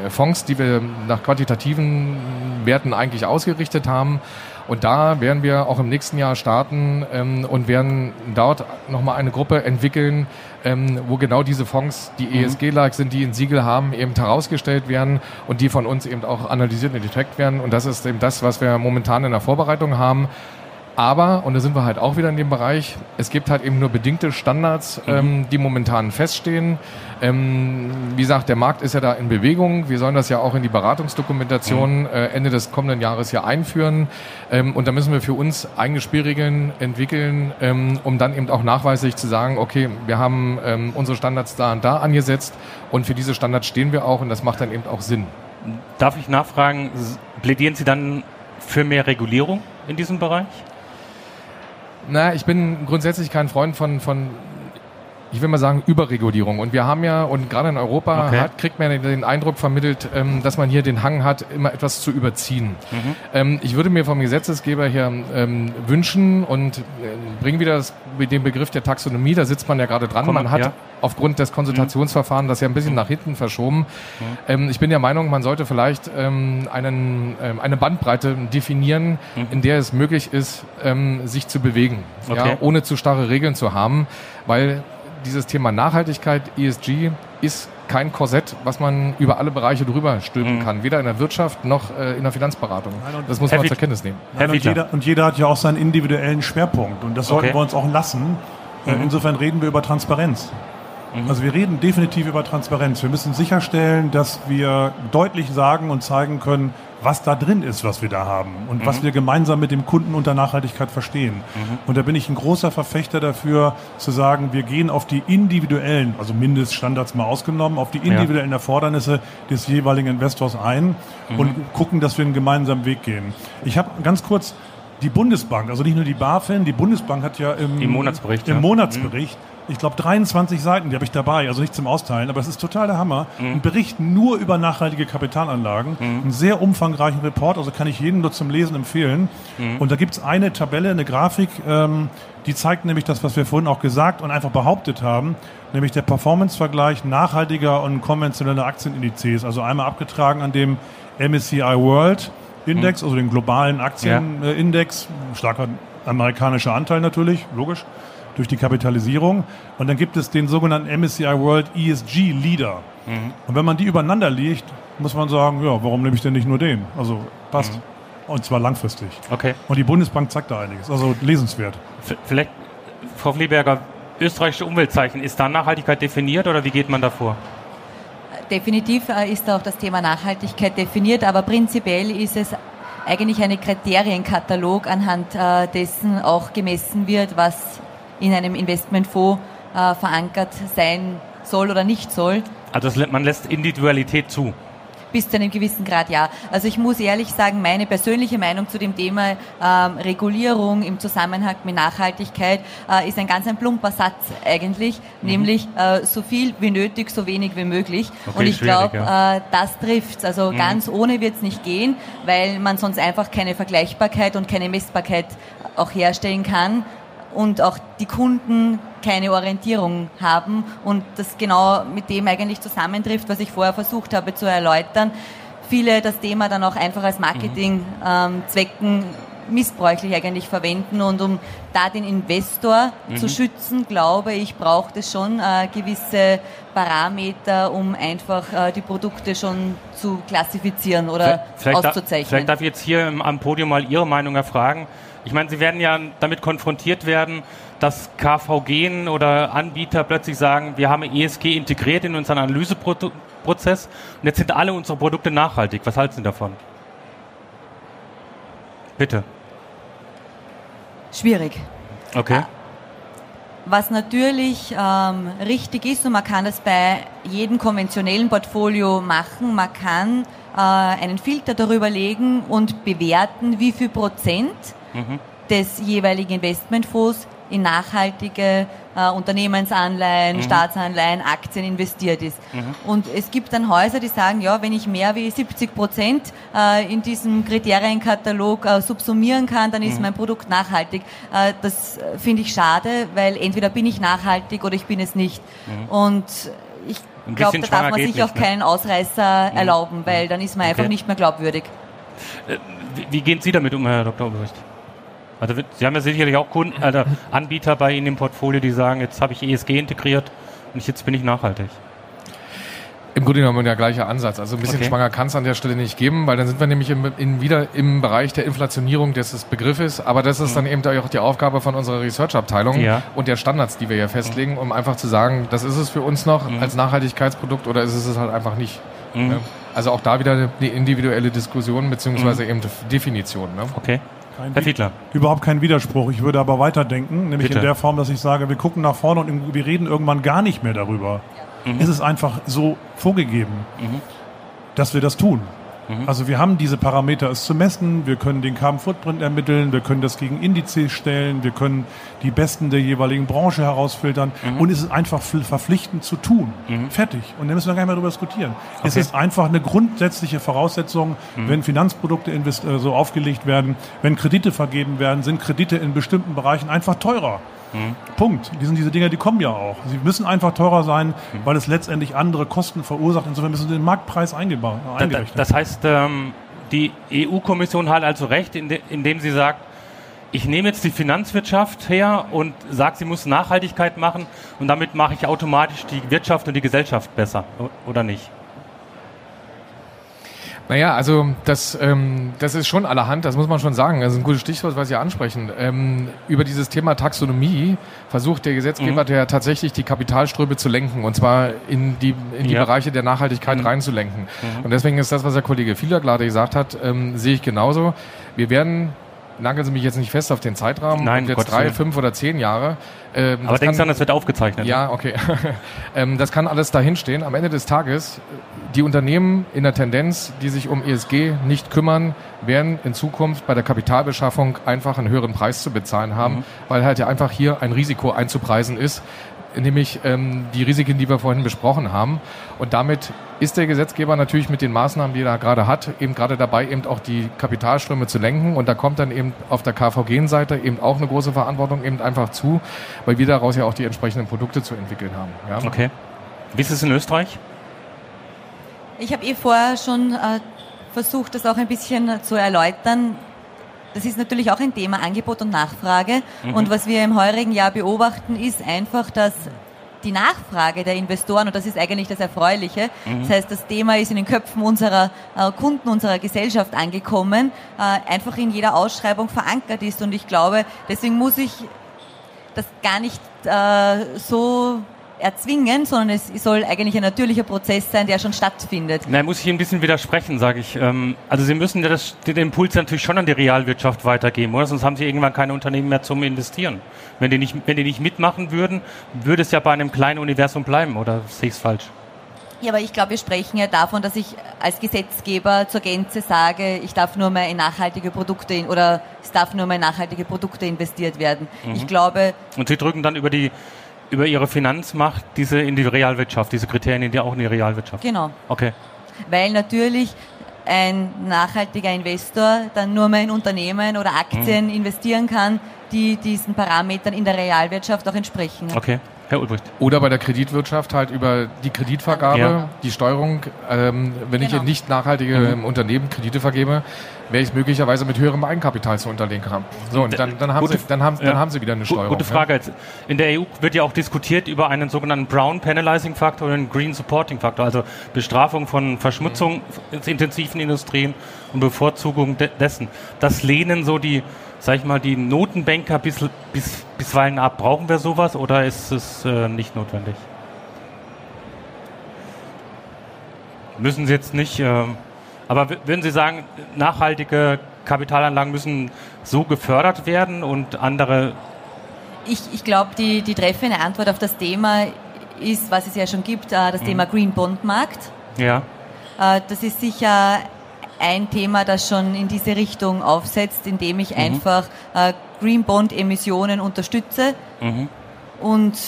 Fonds, die wir nach quantitativen Werten eigentlich ausgerichtet haben Und da werden wir auch im nächsten Jahr starten ähm, und werden dort nochmal eine Gruppe entwickeln, ähm, wo genau diese Fonds, die mhm. ESG-like sind, die ein Siegel haben, eben herausgestellt werden und die von uns eben auch analysiert und getrackt werden. Und das ist eben das, was wir momentan in der Vorbereitung haben. Aber, und da sind wir halt auch wieder in dem Bereich, es gibt halt eben nur bedingte Standards, mhm. ähm, die momentan feststehen. Ähm, wie gesagt, der Markt ist ja da in Bewegung. Wir sollen das ja auch in die Beratungsdokumentation mhm. äh, Ende des kommenden Jahres ja einführen. Ähm, und da müssen wir für uns eigene Spielregeln entwickeln, ähm, um dann eben auch nachweislich zu sagen, okay, wir haben ähm, unsere Standards da und da angesetzt und für diese Standards stehen wir auch und das macht dann eben auch Sinn. Darf ich nachfragen, plädieren Sie dann für mehr Regulierung in diesem Bereich? Na, ich bin grundsätzlich kein Freund von, von ich will mal sagen, Überregulierung. Und wir haben ja, und gerade in Europa okay. hat, kriegt man den Eindruck vermittelt, ähm, dass man hier den Hang hat, immer etwas zu überziehen. Mhm. Ähm, ich würde mir vom Gesetzesgeber her ähm, wünschen und äh, bringe wieder das, den Begriff der Taxonomie, da sitzt man ja gerade dran. Komm, man hat ja. aufgrund des Konsultationsverfahrens das ja ein bisschen nach hinten verschoben. Mhm. Ich bin der Meinung, man sollte vielleicht einen, eine Bandbreite definieren, mhm. in der es möglich ist, sich zu bewegen, okay. ja, ohne zu starre Regeln zu haben, weil dieses Thema Nachhaltigkeit, ESG, ist kein Korsett, was man über alle Bereiche drüber stülpen mhm. kann, weder in der Wirtschaft noch äh, in der Finanzberatung. Das muss man zur Kenntnis nehmen. Nein, und, jeder, und, jeder, hat ja auch seinen individuellen Schwerpunkt und das sollten okay. wir uns auch lassen. Äh, mhm. Insofern reden wir über Transparenz. Mhm. Also wir reden definitiv über Transparenz. Wir müssen sicherstellen, dass wir deutlich sagen und zeigen können, was da drin ist, was wir da haben und mhm. was wir gemeinsam mit dem Kunden unter Nachhaltigkeit verstehen. Mhm. Und da bin ich ein großer Verfechter dafür, zu sagen, wir gehen auf die individuellen, also Mindeststandards mal ausgenommen, auf die individuellen ja. Erfordernisse des jeweiligen Investors ein mhm. und gucken, dass wir einen gemeinsamen Weg gehen. Ich habe ganz kurz die Bundesbank, also nicht nur die BaFin, die Bundesbank hat ja im, Monatsbericht, im ja. Monatsbericht ich glaube, 23 Seiten, die habe ich dabei, also nicht zum Austeilen, aber es ist total der Hammer. Mhm. Ein Bericht nur über nachhaltige Kapitalanlagen, mhm. einen sehr umfangreichen Report, also kann ich jedem nur zum Lesen empfehlen. Mhm. Und da gibt es eine Tabelle, eine Grafik, ähm, die zeigt nämlich das, was wir vorhin auch gesagt und einfach behauptet haben, nämlich der Performance-Vergleich nachhaltiger und konventioneller Aktienindizes, also einmal abgetragen an dem MSCI World Index, mhm. also den globalen Aktienindex, ja. starker amerikanischer Anteil natürlich, logisch durch die Kapitalisierung. Und dann gibt es den sogenannten MSCI World ESG Leader. Mhm. Und wenn man die übereinander legt, muss man sagen, ja, warum nehme ich denn nicht nur den? Also passt. Mhm. Und zwar langfristig. Okay. Und die Bundesbank zeigt da einiges. Also lesenswert. Vielleicht, Frau Flieberger, österreichische Umweltzeichen, ist da Nachhaltigkeit definiert oder wie geht man davor? Definitiv äh, ist auch das Thema Nachhaltigkeit definiert, aber prinzipiell ist es eigentlich ein Kriterienkatalog, anhand äh, dessen auch gemessen wird, was in einem Investmentfonds äh, verankert sein soll oder nicht soll. Also man lässt Individualität zu. Bis zu einem gewissen Grad ja. Also ich muss ehrlich sagen, meine persönliche Meinung zu dem Thema ähm, Regulierung im Zusammenhang mit Nachhaltigkeit äh, ist ein ganz ein plumper Satz eigentlich, mhm. nämlich äh, so viel wie nötig, so wenig wie möglich. Okay, Und ich glaube, ja. äh, das trifft Also mhm. ganz ohne wird es nicht gehen, weil man sonst einfach keine Vergleichbarkeit und keine Messbarkeit auch herstellen kann und auch die Kunden keine Orientierung haben und das genau mit dem eigentlich zusammentrifft, was ich vorher versucht habe zu erläutern. Viele das Thema dann auch einfach als Marketingzwecken ähm, missbräuchlich eigentlich verwenden und um da den Investor mhm. zu schützen, glaube ich, braucht es schon äh, gewisse Parameter, um einfach äh, die Produkte schon zu klassifizieren oder vielleicht auszuzeichnen. Da, vielleicht darf ich jetzt hier am Podium mal Ihre Meinung erfragen. Ich meine, Sie werden ja damit konfrontiert werden, dass KVG oder Anbieter plötzlich sagen, wir haben ESG integriert in unseren Analyseprozess und jetzt sind alle unsere Produkte nachhaltig. Was halten Sie davon? Bitte. Schwierig. Okay. Was natürlich ähm, richtig ist und man kann das bei jedem konventionellen Portfolio machen, man kann äh, einen Filter darüber legen und bewerten, wie viel Prozent mhm. des jeweiligen Investmentfonds in nachhaltige äh, Unternehmensanleihen, mhm. Staatsanleihen, Aktien investiert ist. Mhm. Und es gibt dann Häuser, die sagen, ja, wenn ich mehr wie 70 Prozent äh, in diesem Kriterienkatalog äh, subsumieren kann, dann ist mhm. mein Produkt nachhaltig. Äh, das äh, finde ich schade, weil entweder bin ich nachhaltig oder ich bin es nicht. Mhm. Und ich glaube, da darf man sich auch ne? keinen Ausreißer mhm. erlauben, weil dann ist man einfach okay. nicht mehr glaubwürdig. Äh, wie gehen Sie damit um, Herr Dr. Oberricht? Also Sie haben ja sicherlich auch Kunden, also Anbieter bei Ihnen im Portfolio, die sagen, jetzt habe ich ESG integriert und jetzt bin ich nachhaltig. Im Grunde genommen der gleiche Ansatz. Also ein bisschen okay. schwanger kann es an der Stelle nicht geben, weil dann sind wir nämlich im, in, wieder im Bereich der Inflationierung des Begriffes. Aber das ist dann eben auch die Aufgabe von unserer Research-Abteilung ja. und der Standards, die wir hier festlegen, um einfach zu sagen, das ist es für uns noch mhm. als Nachhaltigkeitsprodukt oder ist es halt einfach nicht. Mhm. Ne? Also auch da wieder eine individuelle Diskussion beziehungsweise mhm. eben Definition. Ne? Okay. Kein Herr Fiedler. Überhaupt kein Widerspruch. Ich würde aber weiterdenken, nämlich Bitte. in der Form, dass ich sage, wir gucken nach vorne und wir reden irgendwann gar nicht mehr darüber. Mhm. Es ist einfach so vorgegeben, mhm. dass wir das tun. Mhm. Also wir haben diese Parameter, es zu messen, wir können den Carbon Footprint ermitteln, wir können das gegen Indizes stellen, wir können die Besten der jeweiligen Branche herausfiltern mhm. und es ist einfach verpflichtend zu tun. Mhm. Fertig. Und dann müssen wir gar nicht mehr darüber diskutieren. Okay. Es ist einfach eine grundsätzliche Voraussetzung, mhm. wenn Finanzprodukte äh, so aufgelegt werden, wenn Kredite vergeben werden, sind Kredite in bestimmten Bereichen einfach teurer. Mhm. Punkt. Die sind diese Dinge, die kommen ja auch. Sie müssen einfach teurer sein, mhm. weil es letztendlich andere Kosten verursacht. Insofern müssen sie den Marktpreis eingebaut, eingerechnet. Das heißt, ähm, die EU-Kommission hat also recht, indem sie sagt, ich nehme jetzt die Finanzwirtschaft her und sage, sie muss Nachhaltigkeit machen und damit mache ich automatisch die Wirtschaft und die Gesellschaft besser, oder nicht? Naja, also das, ähm, das ist schon allerhand, das muss man schon sagen. Das ist ein gutes Stichwort, was Sie ansprechen. Ähm, über dieses Thema Taxonomie versucht der Gesetzgeber mhm. der tatsächlich die Kapitalströme zu lenken und zwar in die, in die ja. Bereiche der Nachhaltigkeit mhm. reinzulenken. Mhm. Und deswegen ist das, was der Kollege Fieler gerade gesagt hat, ähm, sehe ich genauso. Wir werden nageln Sie mich jetzt nicht fest auf den Zeitrahmen, Nein, jetzt drei, fünf oder zehn Jahre. Ähm, Aber denkst du, das wird aufgezeichnet? Ja, okay. ähm, das kann alles dahinstehen. Am Ende des Tages, die Unternehmen in der Tendenz, die sich um ESG nicht kümmern, werden in Zukunft bei der Kapitalbeschaffung einfach einen höheren Preis zu bezahlen haben, mhm. weil halt ja einfach hier ein Risiko einzupreisen ist, nämlich ähm, die Risiken, die wir vorhin besprochen haben. Und damit ist der Gesetzgeber natürlich mit den Maßnahmen, die er gerade hat, eben gerade dabei, eben auch die Kapitalströme zu lenken. Und da kommt dann eben auf der KVG-Seite eben auch eine große Verantwortung eben einfach zu, weil wir daraus ja auch die entsprechenden Produkte zu entwickeln haben. Ja? Okay. Wie ist es in Österreich? Ich habe eh vorher schon äh, versucht, das auch ein bisschen zu erläutern. Das ist natürlich auch ein Thema Angebot und Nachfrage. Mhm. Und was wir im heurigen Jahr beobachten, ist einfach, dass die Nachfrage der Investoren, und das ist eigentlich das Erfreuliche, mhm. das heißt, das Thema ist in den Köpfen unserer äh, Kunden, unserer Gesellschaft angekommen, äh, einfach in jeder Ausschreibung verankert ist. Und ich glaube, deswegen muss ich das gar nicht äh, so erzwingen, sondern es soll eigentlich ein natürlicher Prozess sein, der schon stattfindet. Na, muss ich ein bisschen widersprechen, sage ich. Ähm, also Sie müssen ja das, den Impuls natürlich schon an die Realwirtschaft weitergeben, oder? Sonst haben Sie irgendwann keine Unternehmen mehr zum Investieren. Wenn die nicht, wenn die nicht mitmachen würden, würde es ja bei einem kleinen Universum bleiben, oder sehe ich es falsch? Ja, aber ich glaube, wir sprechen ja davon, dass ich als Gesetzgeber zur Gänze sage, ich darf nur mehr in nachhaltige Produkte in, oder es darf nur mehr in nachhaltige Produkte investiert werden. Mhm. Ich glaube. Und Sie drücken dann über die über ihre Finanzmacht diese in die Realwirtschaft, diese Kriterien in die auch in die Realwirtschaft. Genau. Okay. Weil natürlich ein nachhaltiger Investor dann nur mehr in Unternehmen oder Aktien mhm. investieren kann, die diesen Parametern in der Realwirtschaft auch entsprechen. Okay. Herr Ulbricht. Oder bei der Kreditwirtschaft halt über die Kreditvergabe, ja. die Steuerung. Ähm, wenn genau. ich in nicht nachhaltige mhm. Unternehmen Kredite vergebe, wäre ich möglicherweise mit höherem Eigenkapital zu unterlegen haben. So, und dann, dann, haben, sie, dann, haben, dann haben sie wieder eine Steuerung. Gute Frage. Ja. In der EU wird ja auch diskutiert über einen sogenannten Brown Penalizing Factor und einen Green Supporting Factor, also Bestrafung von verschmutzungsintensiven Industrien und Bevorzugung de dessen. Das lehnen so die sag ich mal, die Notenbanker bis, bis, bisweilen ab? Brauchen wir sowas oder ist es äh, nicht notwendig? Müssen Sie jetzt nicht, äh, aber würden Sie sagen, nachhaltige Kapitalanlagen müssen so gefördert werden und andere? Ich, ich glaube, die, die treffende Antwort auf das Thema ist, was es ja schon gibt, äh, das mhm. Thema Green Bond Markt. Ja. Äh, das ist sicher ein Thema, das schon in diese Richtung aufsetzt, indem ich mhm. einfach äh, Green Bond Emissionen unterstütze mhm. und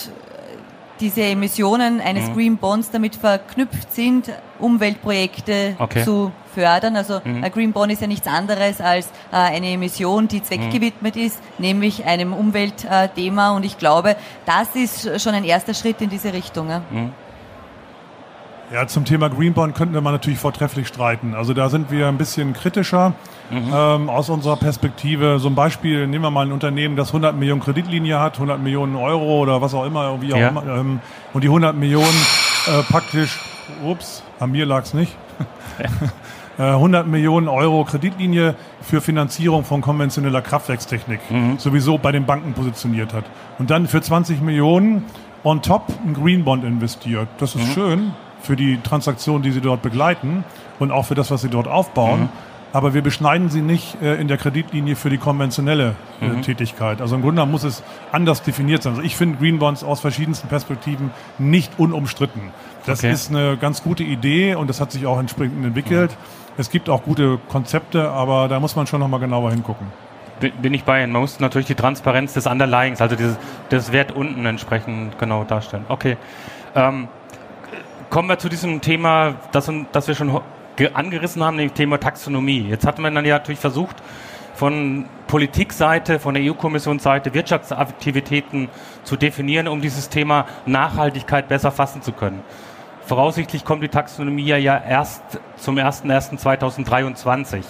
diese Emissionen eines mhm. Green Bonds damit verknüpft sind, Umweltprojekte okay. zu fördern. Also mhm. ein Green Bond ist ja nichts anderes als äh, eine Emission, die zweckgewidmet mhm. ist, nämlich einem Umweltthema. Und ich glaube, das ist schon ein erster Schritt in diese Richtung. Ja. Ja, zum Thema Greenbond könnten wir mal natürlich vortrefflich streiten. Also da sind wir ein bisschen kritischer mhm. ähm, aus unserer Perspektive. So ein Beispiel, nehmen wir mal ein Unternehmen, das 100 Millionen Kreditlinie hat, 100 Millionen Euro oder was auch immer, wie auch ja. immer, ähm, und die 100 Millionen äh, praktisch, ups, an mir lag's nicht, ja. 100 äh, Millionen Euro Kreditlinie für Finanzierung von konventioneller Kraftwerkstechnik mhm. sowieso bei den Banken positioniert hat. Und dann für 20 Millionen on top ein Greenbond investiert. Das ist mhm. schön, für die Transaktionen, die sie dort begleiten und auch für das, was sie dort aufbauen. Mhm. Aber wir beschneiden sie nicht äh, in der Kreditlinie für die konventionelle äh, mhm. Tätigkeit. Also im Grunde muss es anders definiert sein. Also ich finde Green Bonds aus verschiedensten Perspektiven nicht unumstritten. Das okay. ist eine ganz gute Idee und das hat sich auch entsprechend entwickelt. Mhm. Es gibt auch gute Konzepte, aber da muss man schon nochmal genauer hingucken bin ich bei Ihnen. Man muss natürlich die Transparenz des Underlyings, also dieses, das Wert unten entsprechend genau darstellen. Okay. Ähm, kommen wir zu diesem Thema, das, das wir schon angerissen haben, dem Thema Taxonomie. Jetzt hat man dann ja natürlich versucht, von Politikseite, von der EU-Kommissionsseite Wirtschaftsaktivitäten zu definieren, um dieses Thema Nachhaltigkeit besser fassen zu können. Voraussichtlich kommt die Taxonomie ja erst zum 01.01.2023.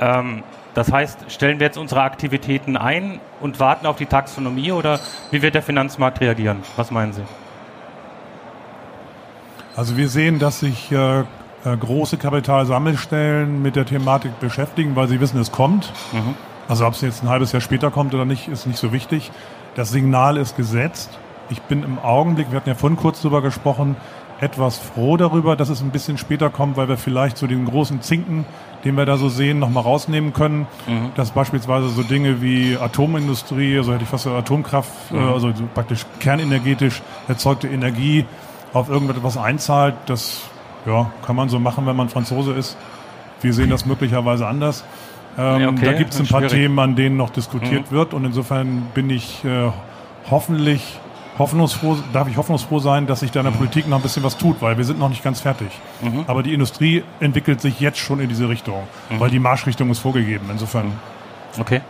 Ähm, das heißt, stellen wir jetzt unsere Aktivitäten ein und warten auf die Taxonomie oder wie wird der Finanzmarkt reagieren? Was meinen Sie? Also wir sehen, dass sich äh, äh, große Kapitalsammelstellen mit der Thematik beschäftigen, weil sie wissen, es kommt. Mhm. Also ob es jetzt ein halbes Jahr später kommt oder nicht, ist nicht so wichtig. Das Signal ist gesetzt. Ich bin im Augenblick, wir hatten ja vorhin kurz darüber gesprochen, etwas froh darüber, dass es ein bisschen später kommt, weil wir vielleicht so den großen Zinken, den wir da so sehen, nochmal rausnehmen können. Mhm. Dass beispielsweise so Dinge wie Atomindustrie, also hätte ich fast Atomkraft, mhm. äh, also praktisch kernenergetisch erzeugte Energie, auf irgendetwas einzahlt, das ja, kann man so machen, wenn man Franzose ist. Wir sehen das möglicherweise anders. Ähm, okay, da gibt es ein paar schwierig. Themen, an denen noch diskutiert mhm. wird und insofern bin ich äh, hoffentlich hoffnungsfroh, darf ich hoffnungsfroh sein, dass sich da in der mhm. Politik noch ein bisschen was tut, weil wir sind noch nicht ganz fertig. Mhm. Aber die Industrie entwickelt sich jetzt schon in diese Richtung, mhm. weil die Marschrichtung ist vorgegeben. Insofern. Mhm. Okay.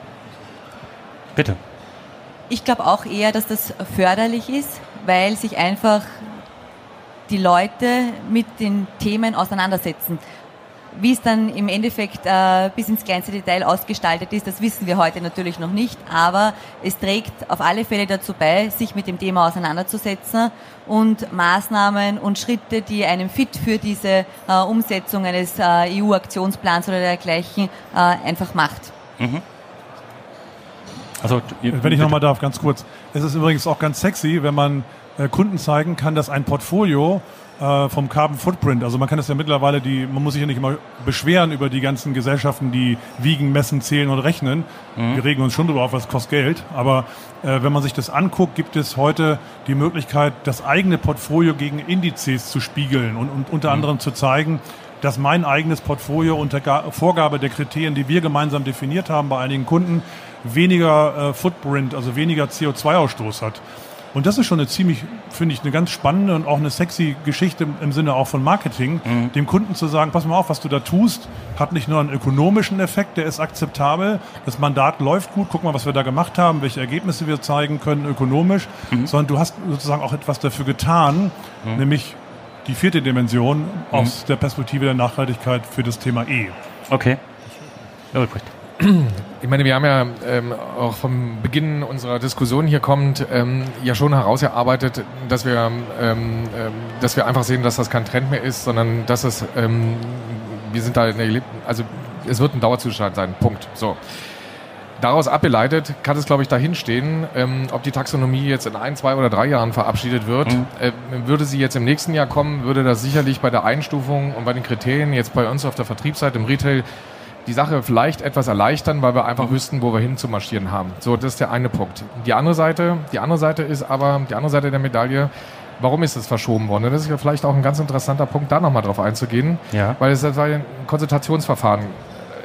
Bitte. Ich glaube auch eher, dass das förderlich ist, weil sich einfach die Leute mit den Themen auseinandersetzen. Wie es dann im Endeffekt äh, bis ins kleinste Detail ausgestaltet ist, das wissen wir heute natürlich noch nicht, aber es trägt auf alle Fälle dazu bei, sich mit dem Thema auseinanderzusetzen und Maßnahmen und Schritte, die einem fit für diese äh, Umsetzung eines äh, EU-Aktionsplans oder dergleichen äh, einfach macht. Mhm. Also, wenn ich nochmal darf, ganz kurz. Es ist übrigens auch ganz sexy, wenn man Kunden zeigen kann, dass ein Portfolio äh, vom Carbon Footprint, also man kann das ja mittlerweile, die, man muss sich ja nicht immer beschweren über die ganzen Gesellschaften, die wiegen, messen, zählen und rechnen. Mhm. Wir regen uns schon darüber auf, was kostet Geld. Aber äh, wenn man sich das anguckt, gibt es heute die Möglichkeit, das eigene Portfolio gegen Indizes zu spiegeln und, und unter mhm. anderem zu zeigen, dass mein eigenes Portfolio unter Vorgabe der Kriterien, die wir gemeinsam definiert haben bei einigen Kunden, weniger äh, Footprint, also weniger CO2-Ausstoß hat. Und das ist schon eine ziemlich, finde ich, eine ganz spannende und auch eine sexy Geschichte im Sinne auch von Marketing, mhm. dem Kunden zu sagen, pass mal auf, was du da tust, hat nicht nur einen ökonomischen Effekt, der ist akzeptabel, das Mandat läuft gut, guck mal, was wir da gemacht haben, welche Ergebnisse wir zeigen können ökonomisch, mhm. sondern du hast sozusagen auch etwas dafür getan, mhm. nämlich die vierte Dimension mhm. aus der Perspektive der Nachhaltigkeit für das Thema E. Okay. Ja, ich meine, wir haben ja ähm, auch vom Beginn unserer Diskussion hier kommt ähm, ja schon herausgearbeitet, dass wir, ähm, ähm, dass wir einfach sehen, dass das kein Trend mehr ist, sondern dass es, ähm, wir sind da in der, also es wird ein Dauerzustand sein. Punkt. So. Daraus abgeleitet kann es, glaube ich, dahinstehen, ähm, ob die Taxonomie jetzt in ein, zwei oder drei Jahren verabschiedet wird. Mhm. Äh, würde sie jetzt im nächsten Jahr kommen, würde das sicherlich bei der Einstufung und bei den Kriterien jetzt bei uns auf der Vertriebsseite im Retail die Sache vielleicht etwas erleichtern, weil wir einfach wüssten, wo wir hin zu marschieren haben. So, das ist der eine Punkt. Die andere Seite, die andere Seite ist aber, die andere Seite der Medaille, warum ist es verschoben worden? Das ist ja vielleicht auch ein ganz interessanter Punkt, da nochmal drauf einzugehen. Ja. Weil es ist ein Konsultationsverfahren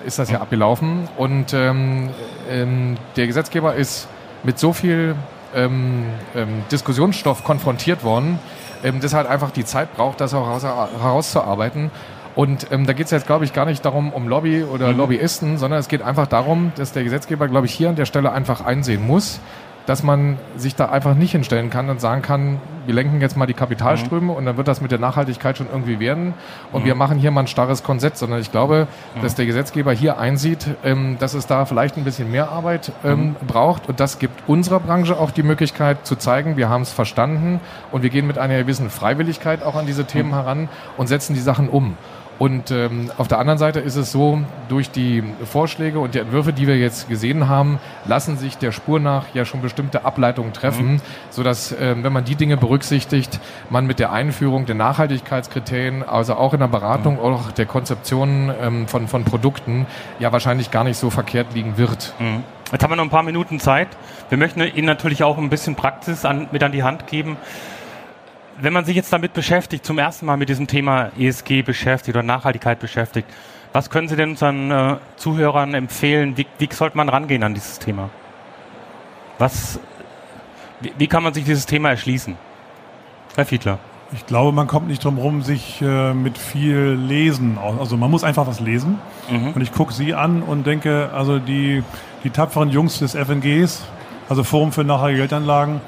ist das ja abgelaufen und ähm, ähm, der Gesetzgeber ist mit so viel ähm, ähm, Diskussionsstoff konfrontiert worden, ähm, dass halt einfach die Zeit braucht, das auch herauszuarbeiten. Und ähm, da geht es jetzt, glaube ich, gar nicht darum, um Lobby oder mhm. Lobbyisten, sondern es geht einfach darum, dass der Gesetzgeber, glaube ich, hier an der Stelle einfach einsehen muss, dass man sich da einfach nicht hinstellen kann und sagen kann, wir lenken jetzt mal die Kapitalströme mhm. und dann wird das mit der Nachhaltigkeit schon irgendwie werden und mhm. wir machen hier mal ein starres Konzept, sondern ich glaube, mhm. dass der Gesetzgeber hier einsieht, ähm, dass es da vielleicht ein bisschen mehr Arbeit ähm, mhm. braucht und das gibt unserer Branche auch die Möglichkeit zu zeigen, wir haben es verstanden und wir gehen mit einer gewissen Freiwilligkeit auch an diese Themen mhm. heran und setzen die Sachen um. Und ähm, auf der anderen Seite ist es so, durch die Vorschläge und die Entwürfe, die wir jetzt gesehen haben, lassen sich der Spur nach ja schon bestimmte Ableitungen treffen, mhm. sodass, ähm, wenn man die Dinge berücksichtigt, man mit der Einführung der Nachhaltigkeitskriterien, also auch in der Beratung, mhm. auch der Konzeption ähm, von, von Produkten, ja wahrscheinlich gar nicht so verkehrt liegen wird. Mhm. Jetzt haben wir noch ein paar Minuten Zeit. Wir möchten Ihnen natürlich auch ein bisschen Praxis an, mit an die Hand geben wenn man sich jetzt damit beschäftigt, zum ersten Mal mit diesem Thema ESG beschäftigt oder Nachhaltigkeit beschäftigt, was können Sie denn unseren äh, Zuhörern empfehlen? Wie, wie, sollte man rangehen an dieses Thema? Was, wie, wie, kann man sich dieses Thema erschließen? Herr Fiedler. Ich glaube, man kommt nicht drum herum, sich äh, mit viel Lesen, also man muss einfach was lesen. Mhm. Und ich gucke Sie an und denke, also die, die tapferen Jungs des FNGs, also Forum für nachhaltige Geldanlagen,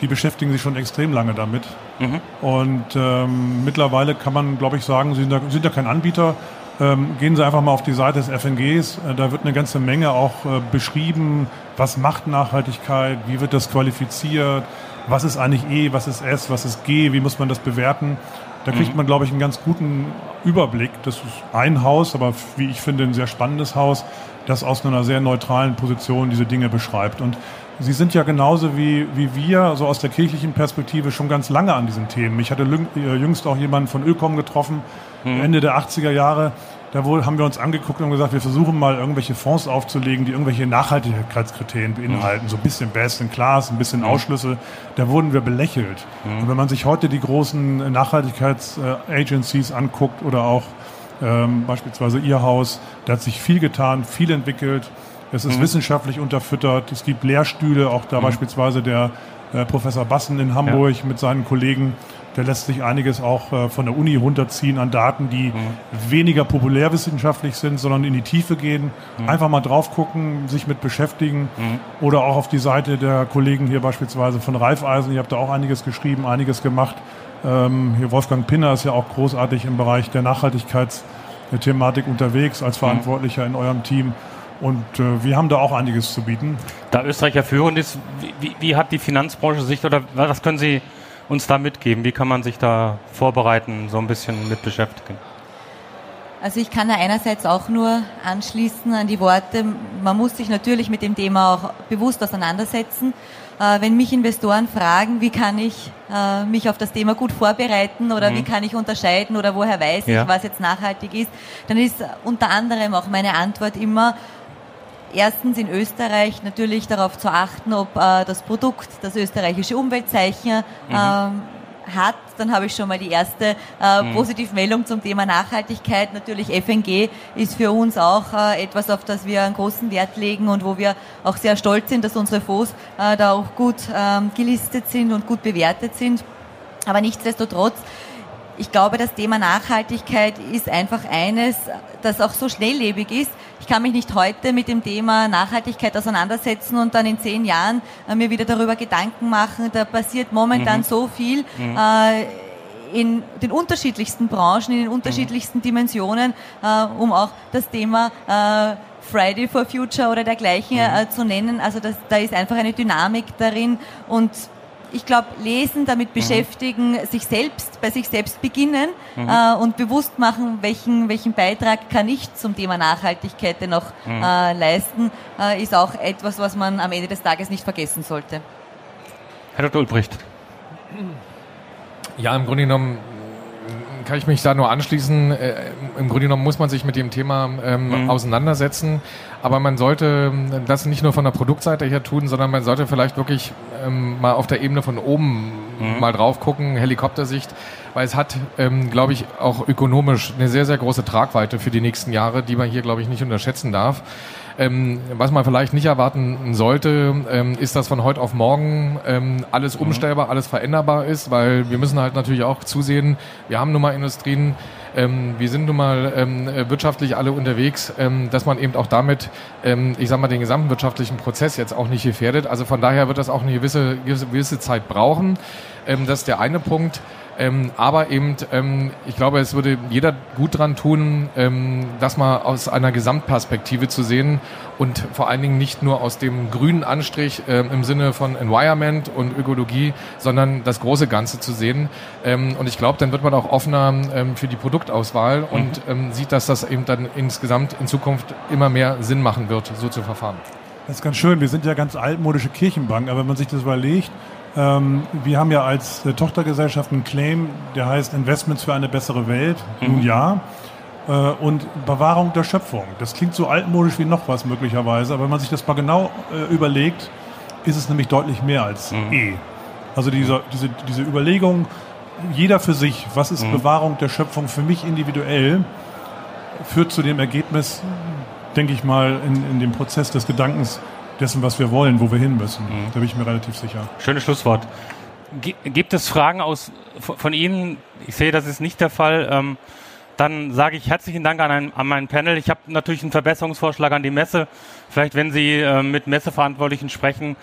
die beschäftigen sich schon extrem lange damit. Mhm. Und ähm, mittlerweile kann man, glaube ich, sagen, sie sind da, sind da kein Anbieter. Ähm, gehen Sie einfach mal auf die Seite des FNGs. Äh, da wird eine ganze Menge auch äh, beschrieben, was macht Nachhaltigkeit, wie wird das qualifiziert, was ist eigentlich E, was ist S, was ist G, wie muss man das bewerten. Da kriegt mhm. man, glaube ich, einen ganz guten Überblick. Das ist ein Haus, aber wie ich finde, ein sehr spannendes Haus, das aus einer sehr neutralen Position diese Dinge beschreibt. Und Sie sind ja genauso wie, wie wir, so aus der kirchlichen Perspektive, schon ganz lange an diesen Themen. Ich hatte äh, jüngst auch jemanden von Ökom getroffen, hm. Ende der 80er Jahre. Da wohl haben wir uns angeguckt und gesagt, wir versuchen mal irgendwelche Fonds aufzulegen, die irgendwelche Nachhaltigkeitskriterien beinhalten. Hm. So ein bisschen Best in Class, ein bisschen hm. Ausschlüsse. Da wurden wir belächelt. Hm. Und wenn man sich heute die großen Nachhaltigkeitsagencies anguckt oder auch ähm, beispielsweise Ihr Haus, da hat sich viel getan, viel entwickelt. Es ist mhm. wissenschaftlich unterfüttert. Es gibt Lehrstühle, auch da mhm. beispielsweise der äh, Professor Bassen in Hamburg ja. mit seinen Kollegen. Der lässt sich einiges auch äh, von der Uni runterziehen an Daten, die mhm. weniger populärwissenschaftlich sind, sondern in die Tiefe gehen. Mhm. Einfach mal drauf gucken, sich mit beschäftigen. Mhm. Oder auch auf die Seite der Kollegen hier beispielsweise von Raiffeisen. Ihr habt da auch einiges geschrieben, einiges gemacht. Ähm, hier Wolfgang Pinner ist ja auch großartig im Bereich der Nachhaltigkeitsthematik unterwegs als mhm. Verantwortlicher in eurem Team. Und äh, wir haben da auch einiges zu bieten. Da Österreich ja führend ist, wie, wie, hat die Finanzbranche sich oder was können Sie uns da mitgeben? Wie kann man sich da vorbereiten, so ein bisschen mit beschäftigen? Also ich kann da einerseits auch nur anschließen an die Worte, man muss sich natürlich mit dem Thema auch bewusst auseinandersetzen. Äh, wenn mich Investoren fragen, wie kann ich äh, mich auf das Thema gut vorbereiten oder mhm. wie kann ich unterscheiden oder woher weiß ja. ich, was jetzt nachhaltig ist, dann ist unter anderem auch meine Antwort immer, erstens in Österreich natürlich darauf zu achten, ob äh, das Produkt das österreichische Umweltzeichen mhm. ähm, hat, dann habe ich schon mal die erste äh, mhm. Positivmeldung zum Thema Nachhaltigkeit. Natürlich FNG ist für uns auch äh, etwas, auf das wir einen großen Wert legen und wo wir auch sehr stolz sind, dass unsere Fonds äh, da auch gut ähm, gelistet sind und gut bewertet sind. Aber nichtsdestotrotz ich glaube, das Thema Nachhaltigkeit ist einfach eines, das auch so schnelllebig ist. Ich kann mich nicht heute mit dem Thema Nachhaltigkeit auseinandersetzen und dann in zehn Jahren äh, mir wieder darüber Gedanken machen. Da passiert momentan mhm. so viel. Mhm. Äh, in den unterschiedlichsten Branchen, in den unterschiedlichsten mhm. Dimensionen, äh, um auch das Thema äh, Friday for Future oder dergleichen mhm. äh, zu nennen. Also das, da ist einfach eine Dynamik darin und ich glaube, lesen, damit mhm. beschäftigen, mhm. sich selbst, bei sich selbst beginnen mhm. äh, und bewusst machen, welchen, welchen Beitrag kann ich zum Thema Nachhaltigkeit noch mhm. äh, leisten, äh, ist auch etwas, was man am Ende des Tages nicht vergessen sollte. Herr Dr. Ulbricht. Ja, im Grunde genommen kann ich mich da nur anschließen. Äh, Im Grunde genommen muss man sich mit dem Thema ähm, mhm. auseinandersetzen. Aber man sollte ähm, das nicht nur von der Produktseite her tun, sondern man sollte vielleicht wirklich ähm, mal auf der Ebene von oben mhm. mal drauf gucken, Helikoptersicht, weil es hat, ähm, glaube ich, auch ökonomisch eine sehr, sehr große Tragweite für die nächsten Jahre, die man hier, glaube ich, nicht unterschätzen darf. Ähm, was man vielleicht nicht erwarten sollte, ähm, ist, dass von heute auf morgen ähm, alles mhm. umstellbar, alles veränderbar ist, weil wir müssen halt natürlich auch zusehen, wir haben nun mal Industrien, ähm, wir sind nun mal ähm, wirtschaftlich alle unterwegs, ähm, dass man eben auch damit, ich sag mal, den gesamten wirtschaftlichen Prozess jetzt auch nicht gefährdet. Also von daher wird das auch eine gewisse, gewisse Zeit brauchen. Das ist der eine Punkt. Ähm, aber eben, ähm, ich glaube, es würde jeder gut dran tun, ähm, das mal aus einer Gesamtperspektive zu sehen und vor allen Dingen nicht nur aus dem grünen Anstrich ähm, im Sinne von Environment und Ökologie, sondern das große Ganze zu sehen. Ähm, und ich glaube, dann wird man auch offener ähm, für die Produktauswahl mhm. und ähm, sieht, dass das eben dann insgesamt in Zukunft immer mehr Sinn machen wird, so zu verfahren. Das ist ganz schön. Wir sind ja ganz altmodische Kirchenbank, aber wenn man sich das überlegt, wir haben ja als äh, Tochtergesellschaft einen Claim, der heißt Investments für eine bessere Welt. Mhm. Nun ja. Äh, und Bewahrung der Schöpfung. Das klingt so altmodisch wie noch was möglicherweise, aber wenn man sich das mal genau äh, überlegt, ist es nämlich deutlich mehr als mhm. E. Also diese, diese, diese Überlegung, jeder für sich, was ist mhm. Bewahrung der Schöpfung für mich individuell, führt zu dem Ergebnis, denke ich mal, in, in dem Prozess des Gedankens, dessen, was wir wollen, wo wir hin müssen. Mhm. Da bin ich mir relativ sicher. Schönes Schlusswort. Gibt es Fragen aus, von Ihnen? Ich sehe, das ist nicht der Fall. Ähm, dann sage ich herzlichen Dank an, ein, an mein Panel. Ich habe natürlich einen Verbesserungsvorschlag an die Messe. Vielleicht, wenn Sie äh, mit Messeverantwortlichen sprechen.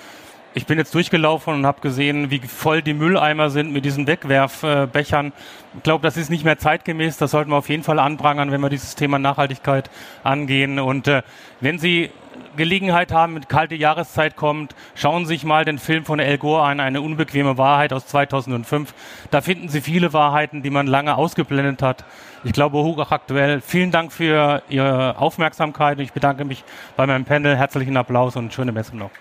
Ich bin jetzt durchgelaufen und habe gesehen, wie voll die Mülleimer sind mit diesen Wegwerfbechern. Ich glaube, das ist nicht mehr zeitgemäß. Das sollten wir auf jeden Fall anprangern, wenn wir dieses Thema Nachhaltigkeit angehen. Und äh, wenn Sie Gelegenheit haben, mit kalte Jahreszeit kommt, schauen Sie sich mal den Film von El Gore an, eine unbequeme Wahrheit aus 2005. Da finden Sie viele Wahrheiten, die man lange ausgeblendet hat. Ich glaube, hochaktuell. Vielen Dank für Ihre Aufmerksamkeit. Ich bedanke mich bei meinem Panel. Herzlichen Applaus und schöne Messe noch.